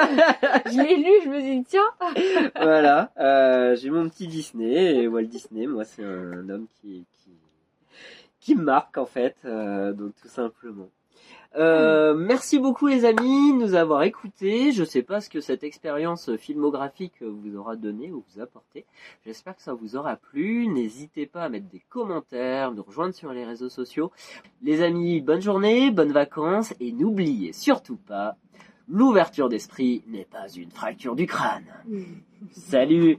Je l'ai lu, je me suis dit, tiens. voilà, euh, j'ai mon petit Disney et Walt Disney, moi c'est un homme qui qui qui me marque en fait, donc tout simplement. Euh, merci beaucoup les amis de nous avoir écoutés. Je sais pas ce que cette expérience filmographique vous aura donné ou vous apporté. J'espère que ça vous aura plu. N'hésitez pas à mettre des commentaires, nous rejoindre sur les réseaux sociaux. Les amis, bonne journée, bonnes vacances et n'oubliez surtout pas, l'ouverture d'esprit n'est pas une fracture du crâne. Salut